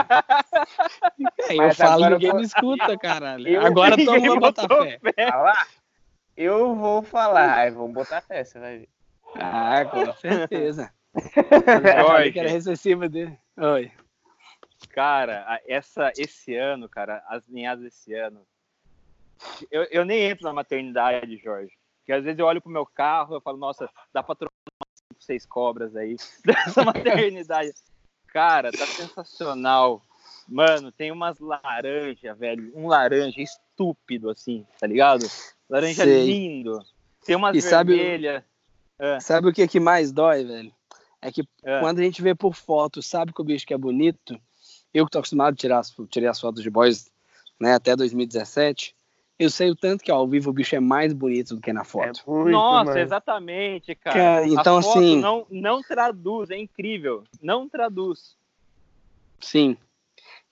É, eu falo, ninguém vou... me escuta, caralho. Eu... Agora todo mundo botar fé. fé. Eu vou falar, vou botar fé, você vai ver. Ah, com certeza. Jorge. que era recessiva dele. Oi. Cara, essa, esse ano, cara, as linhadas desse ano. Eu, eu nem entro na maternidade, Jorge. Porque às vezes eu olho pro meu carro e falo, nossa, dá pra trocar umas seis cobras aí dessa maternidade. Cara, tá sensacional. Mano, tem umas laranjas, velho. Um laranja estúpido, assim, tá ligado? Laranja Sei. lindo. Tem umas vermelhas. Sabe, é. sabe o que, que mais dói, velho? É que quando a gente vê por foto, sabe que o bicho que é bonito. Eu que tô acostumado a tirar as, tirar as fotos de boys né, até 2017. Eu sei o tanto que ó, ao vivo o bicho é mais bonito do que na foto. É muito, Nossa, mano. exatamente, cara. cara então, assim. Não, não traduz, é incrível. Não traduz. Sim,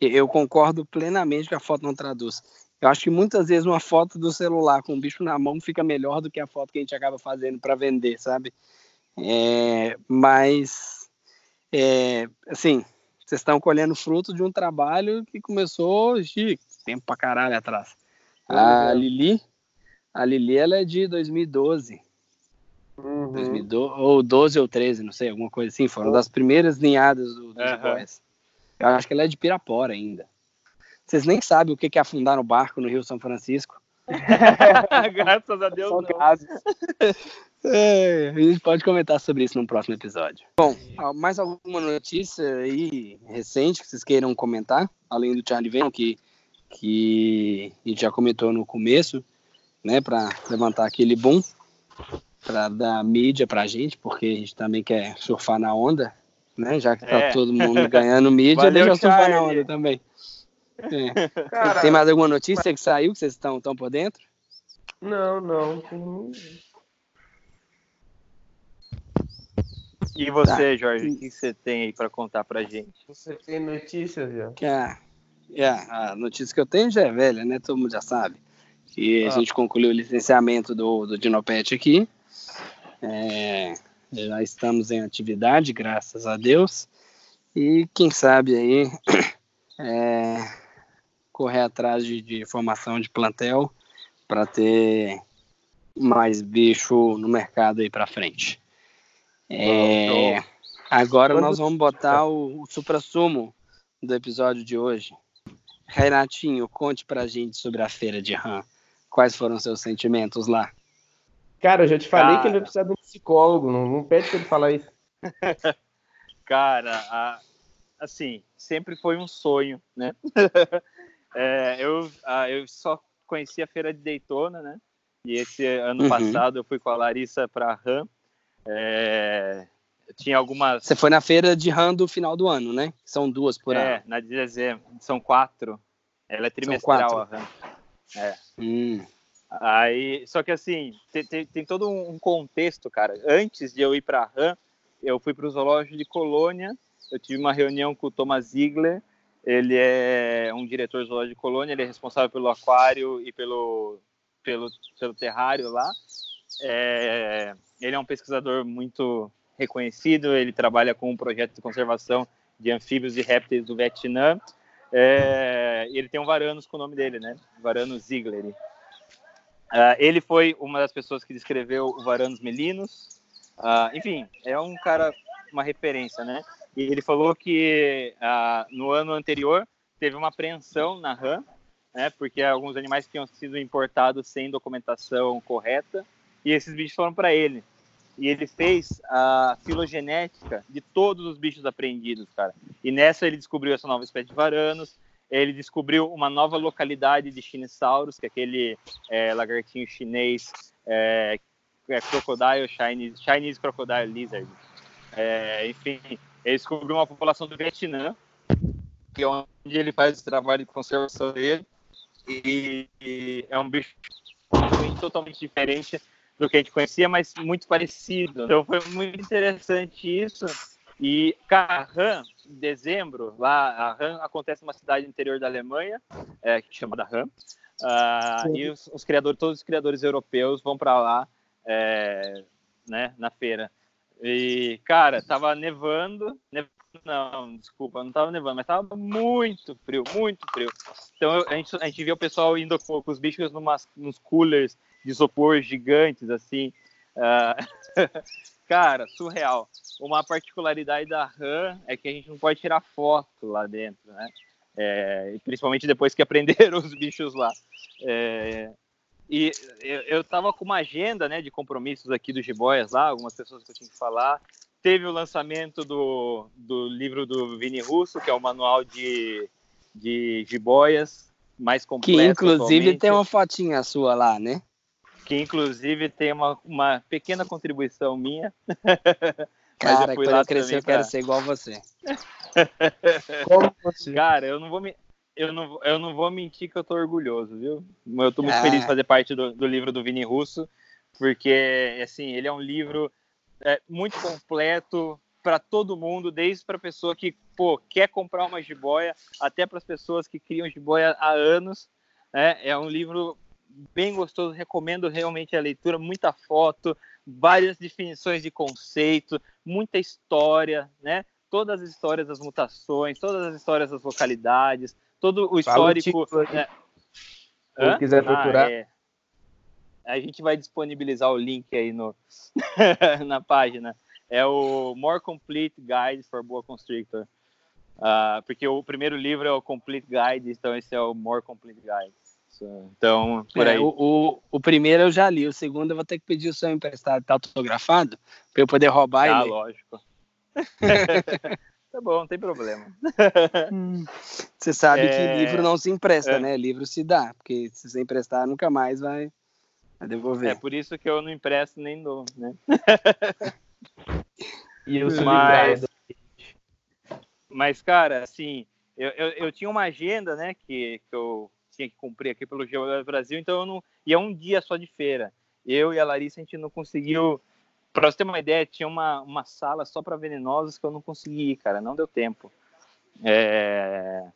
eu concordo plenamente que a foto não traduz. Eu acho que muitas vezes uma foto do celular com o bicho na mão fica melhor do que a foto que a gente acaba fazendo para vender, sabe? É, mas, é, assim, vocês estão colhendo fruto de um trabalho que começou de tempo pra caralho atrás. A é. Lili, a Lili, ela é de 2012. Uhum. 2012 ou 12 ou 13, não sei, alguma coisa assim. Foram das primeiras linhadas do, do uhum. Eu acho que ela é de Pirapora ainda. Vocês nem sabem o que é afundar no barco no Rio São Francisco. Graças a Deus. São não. casos. É, a gente pode comentar sobre isso no próximo episódio. Bom, mais alguma notícia aí recente que vocês queiram comentar? Além do Charlie Venom, que, que a gente já comentou no começo, né? Para levantar aquele boom, para dar mídia pra gente, porque a gente também quer surfar na onda, né? Já que tá é. todo mundo ganhando mídia, Valeu, deixa eu surfar na onda também. É. Cara, Tem mais alguma notícia mas... que saiu que vocês estão tão por dentro? Não, não. E você, tá. Jorge, o que você tem aí para contar pra gente? Você tem notícias, já? É, é, a notícia que eu tenho já é velha, né? Todo mundo já sabe. Que ah. a gente concluiu o licenciamento do, do Dinopet aqui. É, já estamos em atividade, graças a Deus. E quem sabe aí é, correr atrás de, de formação de plantel para ter mais bicho no mercado aí para frente. É, agora nós vamos botar o, o supra-sumo do episódio de hoje. Renatinho, conte pra gente sobre a feira de RAM. Quais foram seus sentimentos lá? Cara, eu já te falei Cara... que ele precisa de um psicólogo, não, não pede pra ele falar isso. Cara, a, assim, sempre foi um sonho, né? É, eu, ah, eu só conheci a feira de Daytona, né? E esse ano Uhum. passado eu fui com a Larissa para a RAM. É, tinha algumas. Você foi na feira de RAM do final do ano, né? São duas por é, ano. na de dezembro. São quatro. Ela é trimestral, a RAM. É. Hum. Aí, só que assim, tem, tem, tem todo um contexto, cara. Antes de eu ir para a RAM, eu fui para o zoológico de Colônia. Eu tive uma reunião com o Thomas Ziegler. Ele é um diretor zoológico de Colônia. Ele é responsável pelo aquário e pelo pelo, pelo terrário lá. É, ele é um pesquisador muito reconhecido. Ele trabalha com um projeto de conservação de anfíbios e répteis do Vietnã. É, ele tem um Varanus com o nome dele, né? Varanus Ziegler. Uh, ele foi uma das pessoas que descreveu o Varanus melinus. Uh, enfim, é um cara, uma referência, né? E ele falou que uh, no ano anterior teve uma apreensão na RAM, né? Porque alguns animais tinham sido importados sem documentação correta e esses bichos foram para ele. E ele fez a filogenética de todos os bichos apreendidos, cara. E nessa ele descobriu essa nova espécie de varanos, ele descobriu uma nova localidade de Chinesaurus, que é aquele é, lagartinho chinês, é, é Crocodile Chinese, Chinese Crocodile Lizard. É, enfim, ele descobriu uma população do Vietnã, que é onde ele faz o trabalho de conservação dele, e, e é um bicho totalmente diferente do que a gente conhecia, mas muito parecido. Então foi muito interessante isso. E Carran, em dezembro, lá a RAM acontece numa cidade interior da Alemanha, é, que chama da RAM. Uh, e os, os, criadores, todos os criadores europeus vão para lá, é, né, na feira. E cara, tava nevando, nev... não, desculpa, não tava nevando, mas tava muito frio, muito frio. Então a gente, a gente via o pessoal indo com, com os bichos numas, nos coolers de isopor gigantes, assim. Uh, cara, surreal. Uma particularidade da RAM é que a gente não pode tirar foto lá dentro, né? É, principalmente depois que aprenderam os bichos lá. É, e eu, eu tava com uma agenda, né, de compromissos aqui do Jiboias lá, algumas pessoas que eu tinha que falar. Teve o lançamento do, do livro do Vini Russo, que é o manual de, de jiboias mais completo. Que inclusive atualmente. tem uma fotinha sua lá, né? Que inclusive tem uma, uma pequena contribuição minha. Cara, quando eu crescer eu quero pra... ser igual você. Como você? Cara, eu não vou me eu não, eu não vou mentir que eu tô orgulhoso, viu? Eu tô muito Ah. feliz de fazer parte do, do livro do Vini Russo, porque assim, ele é um livro é, muito completo para todo mundo, desde para pessoa que pô, quer comprar uma jiboia, até para as pessoas que criam jiboia há anos. Né? É um livro bem gostoso, recomendo realmente a leitura, muita foto, várias definições de conceito, muita história, né? Todas as histórias das mutações, todas as histórias das localidades, todo o Fala o histórico. título né? Hã? quiser procurar. Ah, é. A gente vai disponibilizar o link aí no, na página. É o More Complete Guide for Boa Constrictor. Ah, porque o primeiro livro é o Complete Guide, então esse é o More Complete Guide. So, Então, por É, aí. o, o, o primeiro eu já li, o segundo eu vou ter que pedir o seu emprestado, tá autografado, para eu poder roubar Ah, ele. lógico. tá bom, não tem problema. Você sabe É. que livro não se empresta, É. né? Livro se dá, porque se você emprestar, nunca mais vai, vai devolver. É por isso que eu não empresto nem dou, né? E o Mas- Subgrado. Mas, cara, assim, eu, eu, eu tinha uma agenda, né, que, que eu tinha que cumprir aqui pelo Geografia Brasil, então eu não. E é um dia só de feira. Eu e a Larissa, a gente não conseguiu. Pra você ter uma ideia, tinha uma, uma sala só para venenosos que eu não consegui ir, cara, não deu tempo. É...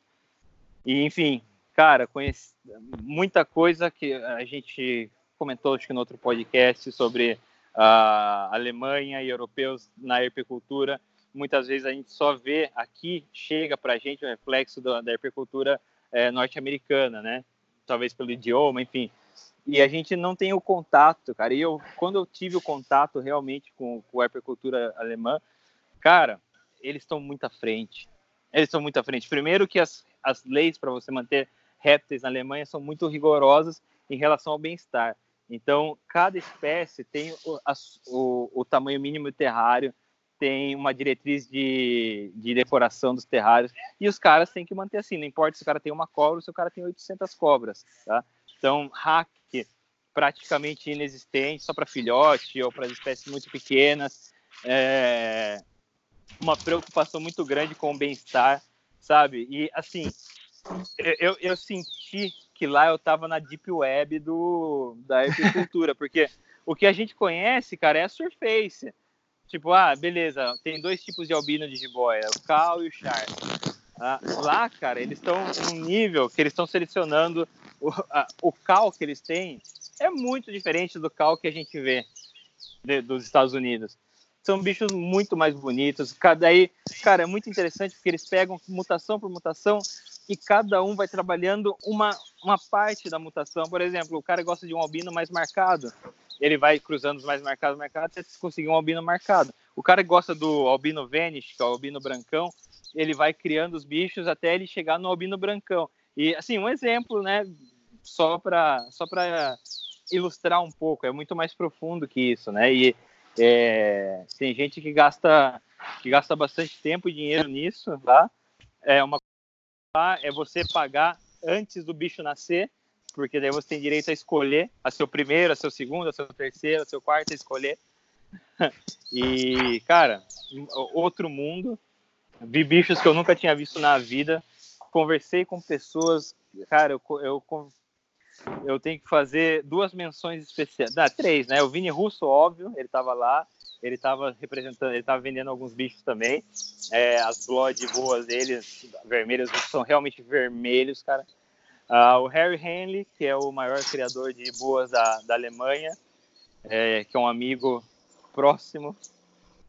E, enfim, cara, conheci muita coisa que a gente comentou, acho que no outro podcast, sobre a Alemanha e europeus na herpicultura muitas vezes a gente só vê aqui, chega para a gente o reflexo da, da herpicultura é, norte-americana, né? Talvez pelo idioma, enfim. E a gente não tem o contato, cara. E eu, quando eu tive o contato realmente com, com a herpicultura alemã, cara, eles estão muito à frente. Eles estão muito à frente. Primeiro que as, as leis para você manter répteis na Alemanha são muito rigorosas em relação ao bem-estar. Então, cada espécie tem o, a- o, o tamanho mínimo terrário, tem uma diretriz de, de decoração dos terrários e os caras têm que manter assim, não importa se o cara tem uma cobra ou se o cara tem 800 cobras, tá? Então, hack praticamente inexistente, só para filhote ou para espécies muito pequenas. É... Uma preocupação muito grande com o bem-estar, sabe? E, assim, eu, eu senti que lá eu estava na deep web do, da agricultura, porque o que a gente conhece, cara, é a surface. Tipo, ah, beleza, tem dois tipos de albino de jiboia, o cal e o char. Ah, lá, cara, eles estão num nível que eles estão selecionando o, a, o cal que eles têm é muito diferente do cal que a gente vê de, dos Estados Unidos. São bichos muito mais bonitos. Cada aí, cara, é muito interessante porque eles pegam mutação por mutação e cada um vai trabalhando uma, uma parte da mutação. Por exemplo, o cara gosta de um albino mais marcado, ele vai cruzando os mais marcados, marcados, até conseguir um albino marcado. O cara que gosta do albino Vanish, que é o albino brancão, ele vai criando os bichos até ele chegar no albino brancão. E assim, um exemplo, né, só para só ilustrar um pouco, é muito mais profundo que isso, né? E é, tem gente que gasta que gasta bastante tempo e dinheiro nisso, tá? É uma coisa é você pagar antes do bicho nascer, porque daí você tem direito a escolher a seu primeiro, a seu segundo, a seu terceiro, a seu quarto, a escolher. e, cara, outro mundo. Vi bichos que eu nunca tinha visto na vida. Conversei com pessoas, cara, eu, eu eu tenho que fazer duas menções especiais. Ah, três, né? O Vini Russo, óbvio, ele estava lá, ele estava representando, ele estava vendendo alguns bichos também. É, as blood boas dele, vermelhas, são realmente vermelhos, cara. Ah, o Harry Henley, que é o maior criador de boas da, da Alemanha, é, que é um amigo próximo.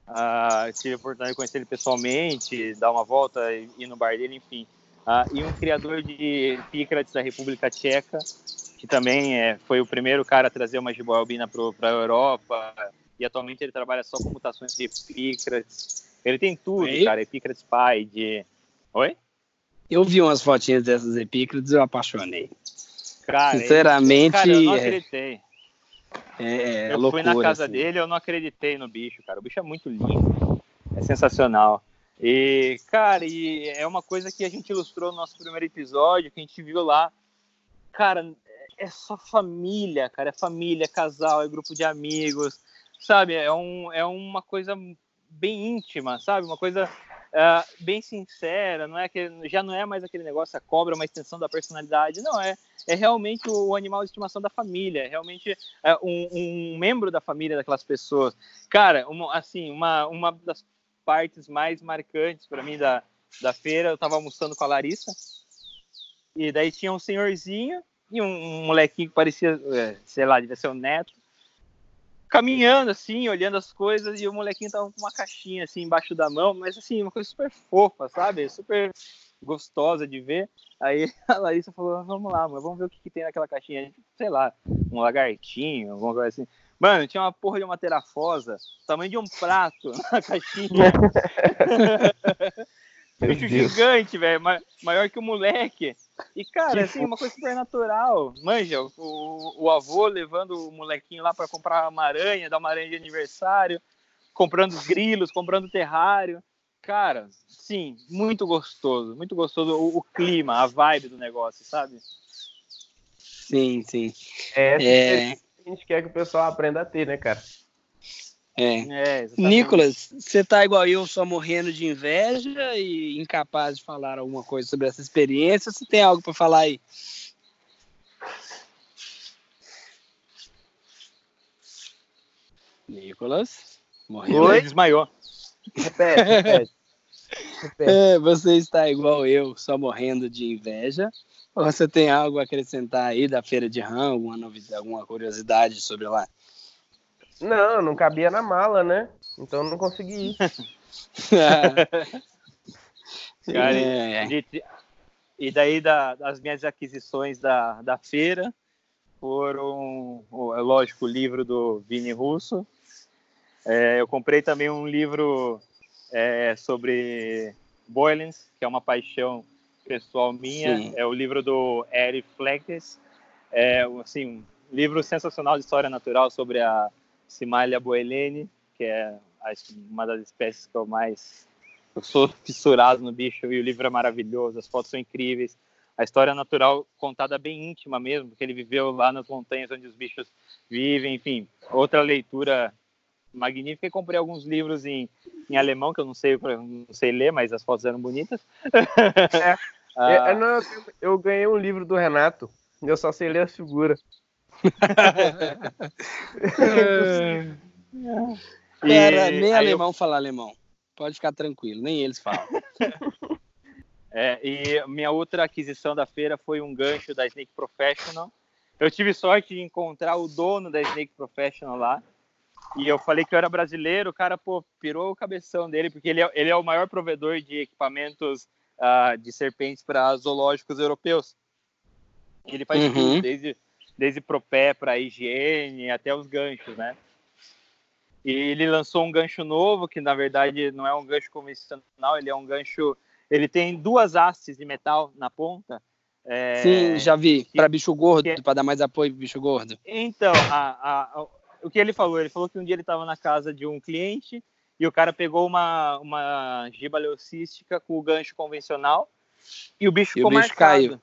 Ah, tive a oportunidade de conhecer ele pessoalmente, dar uma volta, ir no bar dele, enfim. Ah, e um criador de pícaras da República Tcheca, que também é, foi o primeiro cara a trazer uma jiboia albina para a Europa, e atualmente ele trabalha só com mutações de epícrates. Ele tem tudo, Oi? cara, epícrates pai, de... Oi? Eu vi umas fotinhas dessas epícrates e eu apaixonei. Cara, Sinceramente... Cara, eu não é. acreditei. É, é eu loucura, fui na casa assim. dele, eu não acreditei no bicho, cara. O bicho é muito lindo. É sensacional. E, cara, e é uma coisa que a gente ilustrou no nosso primeiro episódio, que a gente viu lá. Cara, é só família, cara. É família, é casal, é grupo de amigos, sabe? É, um, é uma coisa bem íntima, sabe? Uma coisa uh, bem sincera. Não é que já não é mais aquele negócio a cobra, uma extensão da personalidade. Não é. É realmente o, animal de estimação da família. É realmente uh, um, um, membro da família daquelas pessoas. Cara, uma, assim, uma, uma das partes mais marcantes para mim da, da feira. Eu estava almoçando com a Larissa e daí tinha um senhorzinho e um, um molequinho que parecia, é, sei lá, devia ser o neto, caminhando assim, olhando as coisas e o molequinho tava com uma caixinha assim embaixo da mão, mas assim, uma coisa super fofa, sabe? Super gostosa de ver. Aí a Larissa falou: Vamos lá, mas vamos ver o que, que tem naquela caixinha. Sei lá, um lagartinho, alguma coisa assim. Mano, tinha uma porra de uma terafosa, tamanho de um prato na caixinha. Bicho gigante, velho, maior que o moleque. E, cara, assim, uma coisa super natural. Manja, o, o avô levando o molequinho lá para comprar uma aranha, dar uma aranha de aniversário, comprando os grilos, comprando terrário. Cara, sim, muito gostoso, muito gostoso o, o clima, a vibe do negócio, sabe? Sim, sim. É, é a gente quer que o pessoal aprenda a ter, né, cara? É. é Nicolas, você tá igual eu, só morrendo de inveja e incapaz de falar alguma coisa sobre essa experiência. Você tem algo para falar aí? Nicolas, morreu. Oi? Desmaiou. Repete, repete. repete. É, você está igual eu, só morrendo de inveja. Ou você tem algo a acrescentar aí da feira de rã, alguma novidade, alguma curiosidade sobre lá? Não, não cabia na mala, né? Então não consegui ir. Cara, é. e, e daí da, das minhas aquisições da, da feira foram, é lógico, o livro do Vini Russo. É, eu comprei também um livro é, sobre Boylens, que é uma paixão pessoal minha, Sim. é o livro do Eric Fleckes, é assim, um livro sensacional de história natural sobre a Simália Boelene, que é uma das espécies que eu mais. Eu sou fissurado no bicho e o livro é maravilhoso, as fotos são incríveis. A história natural contada bem íntima mesmo, porque ele viveu lá nas montanhas onde os bichos vivem, enfim. Outra leitura magnífica e comprei alguns livros em, em alemão, que eu não sei, não sei ler, mas as fotos eram bonitas. É. ah. eu, não, eu ganhei um livro do Renato, eu só sei ler as figuras. Era nem alemão eu... falar alemão. Pode ficar tranquilo, nem eles falam. É, e minha outra aquisição da feira foi um gancho da Snake Professional. Eu tive sorte de encontrar o dono da Snake Professional lá. E eu falei que eu era brasileiro, o cara, pô, pirou o cabeção dele, porque ele é, ele é o maior provedor de equipamentos uh, de serpentes para zoológicos europeus. Ele faz uhum. tudo, desde, desde propé para higiene até os ganchos, né? E ele lançou um gancho novo, que na verdade não é um gancho convencional, ele é um gancho. Ele tem duas hastes de metal na ponta. É... Sim, já vi. Para bicho gordo, que... para dar mais apoio para bicho gordo. Então, a, a, o que ele falou? Ele falou que um dia ele estava na casa de um cliente e o cara pegou uma, uma giba leucística com o gancho convencional e o bicho e ficou o bicho marcado. Caiu.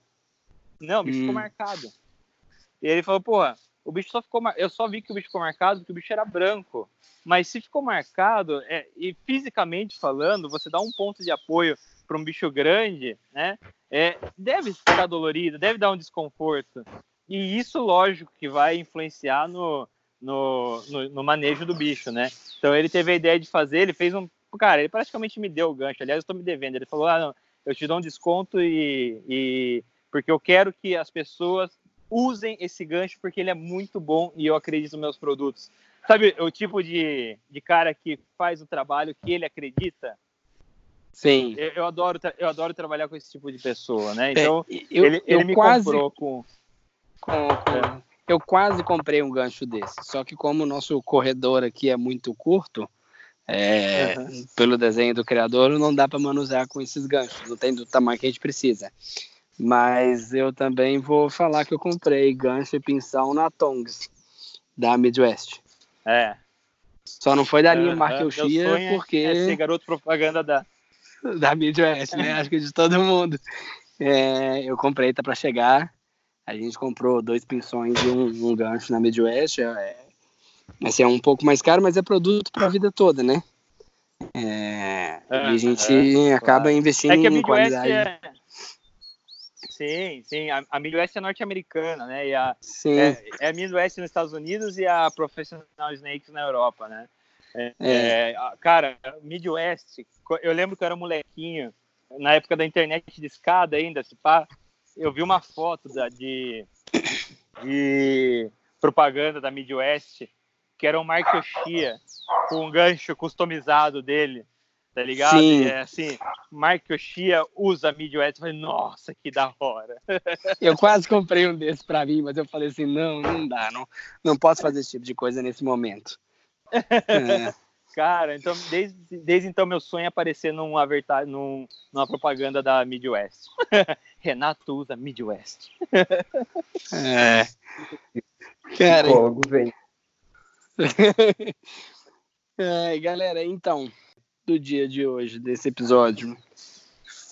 Não, o bicho hum. ficou marcado. E ele falou, porra, o bicho só ficou eu só vi que o bicho ficou marcado porque o bicho era branco. Mas se ficou marcado, é, e fisicamente falando, você dá um ponto de apoio para um bicho grande, né? É, deve ficar dolorido, deve dar um desconforto. E isso, lógico, que vai influenciar no, no, no, no, manejo do bicho, né? Então ele teve a ideia de fazer, ele fez um. Cara, ele praticamente me deu o gancho. Aliás, eu estou me devendo. Ele falou: ah, não, eu te dou um desconto e, e. Porque eu quero que as pessoas usem esse gancho porque ele é muito bom e eu acredito nos meus produtos. Sabe o tipo de, de cara que faz o trabalho que ele acredita? Sim. Eu, eu adoro, eu adoro trabalhar com esse tipo de pessoa, né? É, então, é, eu, ele, ele me quase... comprou com. com, com... Eu quase comprei um gancho desse, só que como o nosso corredor aqui é muito curto, é, uhum. pelo desenho do criador, não dá para manusear com esses ganchos, não tem do tamanho que a gente precisa. Mas eu também vou falar que eu comprei gancho e pincel na Tongs, da Midwest. É. Só não foi da linha uhum. Markel é porque... É ser garoto propaganda da... Da Midwest, né? Acho que de todo mundo. É, eu comprei, tá para chegar. A gente comprou dois pinções e um, um gancho na Midwest. É, assim, é um pouco mais caro, mas é produto para a vida toda, né? É, e a gente é, acaba claro. investindo é em qualidade. É... Sim, sim. A, a Midwest é norte-americana, né? E a, sim. É, é a Midwest nos Estados Unidos e a Professional Snakes na Europa, né? É, é. é cara, Midwest, eu lembro que eu era molequinho, na época da internet de escada ainda, se pá, eu vi uma foto da, de, de propaganda da Midwest, que era um Mark Oshia com um gancho customizado dele, tá ligado? Sim. E é assim, Mark Oshia usa Midwest. Eu falei, nossa, que da hora. Eu quase comprei um desses para mim, mas eu falei assim, não, não dá, não, não posso fazer esse tipo de coisa nesse momento. É. Cara, então desde, desde então meu sonho é aparecer numa, num, numa propaganda da Midwest. Renato usa Midwest. é. Cara. Psicólogo vem. é, galera, então, do dia de hoje, desse episódio,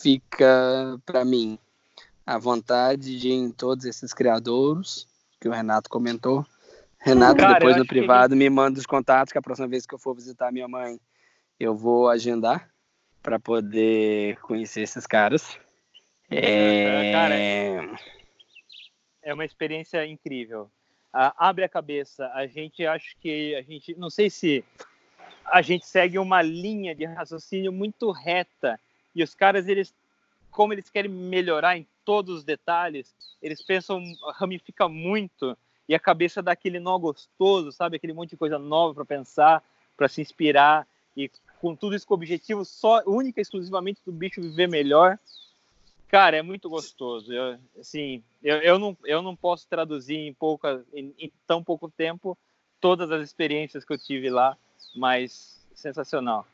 fica para mim a vontade de ir em todos esses criadores que o Renato comentou Renato, Cara, depois no privado, me manda os contatos, que a próxima vez que eu for visitar minha mãe, eu vou agendar para poder conhecer esses caras. É... Cara, é uma experiência incrível. Ah, abre a cabeça. A gente acho que a gente, não sei se a gente segue uma linha de raciocínio muito reta e os caras eles, como eles querem melhorar em todos os detalhes, eles pensam ramifica muito e a cabeça dá aquele nó gostoso, sabe? Aquele monte de coisa nova para pensar, para se inspirar e com tudo isso com o objetivo só única e exclusivamente do bicho viver melhor. Cara, é muito gostoso. Eu, assim, eu, eu, não, eu não posso traduzir em, pouca, em, em tão pouco tempo todas as experiências que eu tive lá, mas sensacional.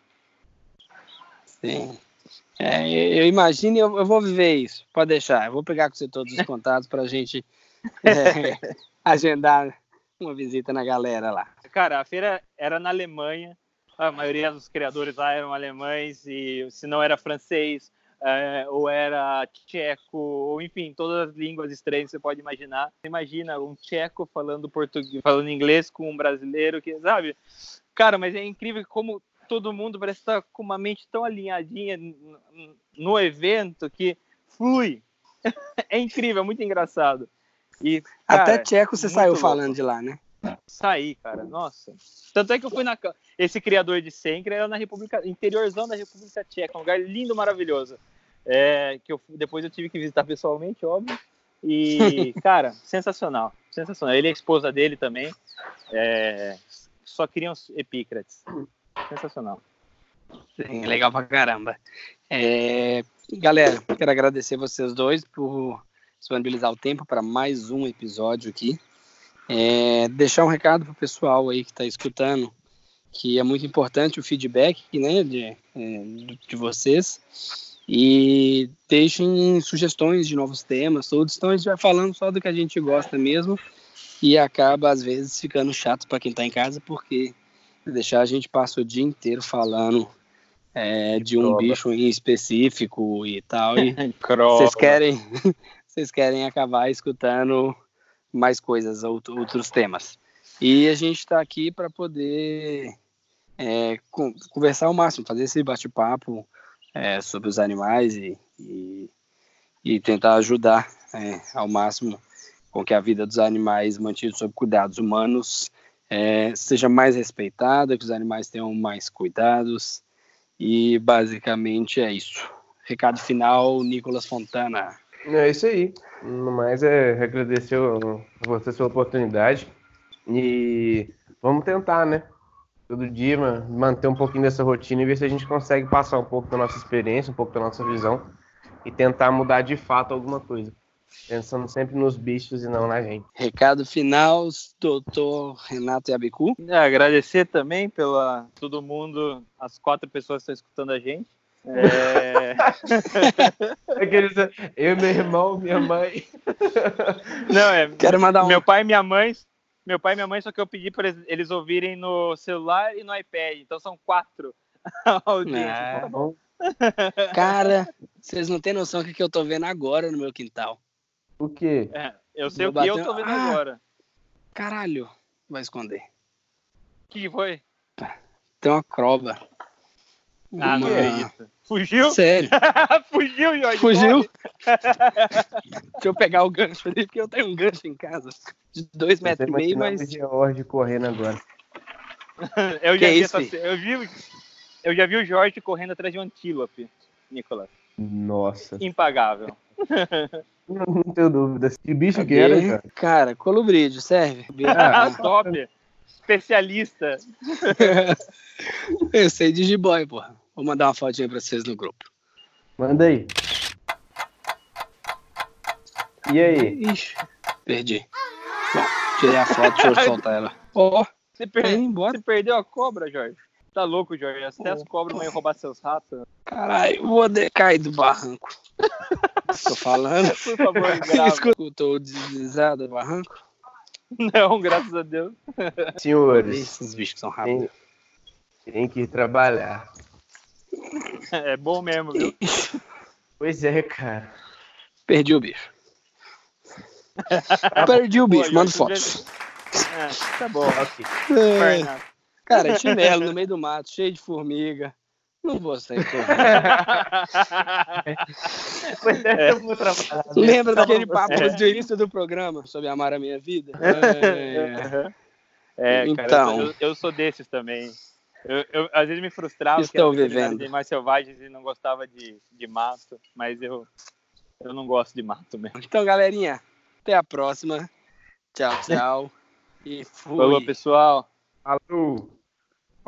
Sim. É, eu imagino eu, eu vou viver isso. Pode deixar. Eu vou pegar com você todos os contatos para a gente é, agendar uma visita na galera lá. Cara, a feira era na Alemanha. a maioria dos criadores lá eram alemães e se não era francês é, ou era tcheco, ou enfim, todas as línguas estranhas que você pode imaginar. Você imagina um tcheco falando português, falando inglês com um brasileiro que, sabe? Cara, mas é incrível como todo mundo parece estar com uma mente tão alinhadinha no evento que flui. é incrível, é muito engraçado. E, cara, Até tcheco você saiu louco. falando de lá, né? Saí, cara. Nossa. Tanto é que eu fui na. Esse criador de Sencra era na República. interiorzão da República Tcheca. Um lugar lindo, maravilhoso. É, que eu, depois eu tive que visitar pessoalmente, óbvio. E, cara, sensacional. Sensacional. Ele e a esposa dele também. É, só queriam Epícrates. Sensacional. Sim, legal pra caramba. É, galera, quero agradecer vocês dois por disponibilizar o tempo para mais um episódio aqui. É, deixar um recado para o pessoal aí que está escutando, que é muito importante o feedback né, de, é, de vocês. E deixem sugestões de novos temas, todos. Vai falando só do que a gente gosta mesmo. E acaba, às vezes, ficando chato para quem está em casa, porque deixar a gente passa o dia inteiro falando é, de um bicho em específico e tal. E vocês querem, vocês querem acabar escutando mais coisas, outros temas. E a gente está aqui para poder é, conversar ao máximo, fazer esse bate-papo é, sobre os animais e, e, e tentar ajudar é, ao máximo com que a vida dos animais mantidos sob cuidados humanos é, seja mais respeitada, que os animais tenham mais cuidados e basicamente é isso. Recado final, Nicolas Fontana. É isso aí. No mais é agradecer a você sua oportunidade e vamos tentar, né? Todo dia manter um pouquinho dessa rotina e ver se a gente consegue passar um pouco da nossa experiência, um pouco da nossa visão e tentar mudar de fato alguma coisa. Pensando sempre nos bichos e não na gente. Recado final, doutor Renato Yabicu. É, agradecer também pela todo mundo, as quatro pessoas que estão escutando a gente. É... eu, meu irmão, minha mãe. Não, é. Quero mandar um... Meu pai e minha mãe. Meu pai e minha mãe, só que eu pedi para eles ouvirem no celular e no iPad. Então são quatro. Ah, tá bom. Cara, vocês não têm noção do que eu tô vendo agora no meu quintal. O quê? É, eu sei Vou o que bater... eu tô vendo ah, agora. Caralho, vai esconder. O que foi? Tem uma croba. Ah, uma... não acredito. Fugiu? Sério. Fugiu, Jorge. Fugiu? Deixa eu pegar o gancho ali, porque eu tenho um gancho em casa. De dois metros e meio, mas. Jorge correndo agora. eu, já vi essa... eu, vi... eu já vi o Jorge correndo atrás de um antílope, Nicolas. Nossa. Impagável. Não tenho dúvida. Que bicho que era, cara? Cara, colubrídeo, serve. Ah, top. Especialista. Eu sei de jiboia, porra. Vou mandar uma fotinha pra vocês no grupo. Manda aí. E aí? Ixi, perdi. Bom, tirei a foto, deixa eu soltar ela. Ó, oh, você, per... você perdeu a cobra, Jorge? Tá louco, Jorge. Até as cobras vão roubar seus ratos. Caralho, vou cair do barranco. Tô falando. Por favor, grava. Escutou deslizado do barranco? Não, graças a Deus. Senhores. Esses bichos são rápidos. Tem, tem que ir trabalhar. É bom mesmo, viu? Pois é, cara. Perdi o bicho. Perdi o bicho, manda fotos. É, tá bom, ok. É... Cara, é chinelo no meio do mato, cheio de formiga. Não vou sair é, eu vou trabalhar. Lembra daquele papo é. do início do programa sobre amar a minha vida? É, é então, eu, eu, sou desses também. Eu, eu, às vezes me frustrava Estou que vivendo. mais selvagens e não gostava de, de mato, mas eu, eu não gosto de mato mesmo. Então, galerinha, até a próxima. Tchau, tchau. E fui. Falou, pessoal. Falou.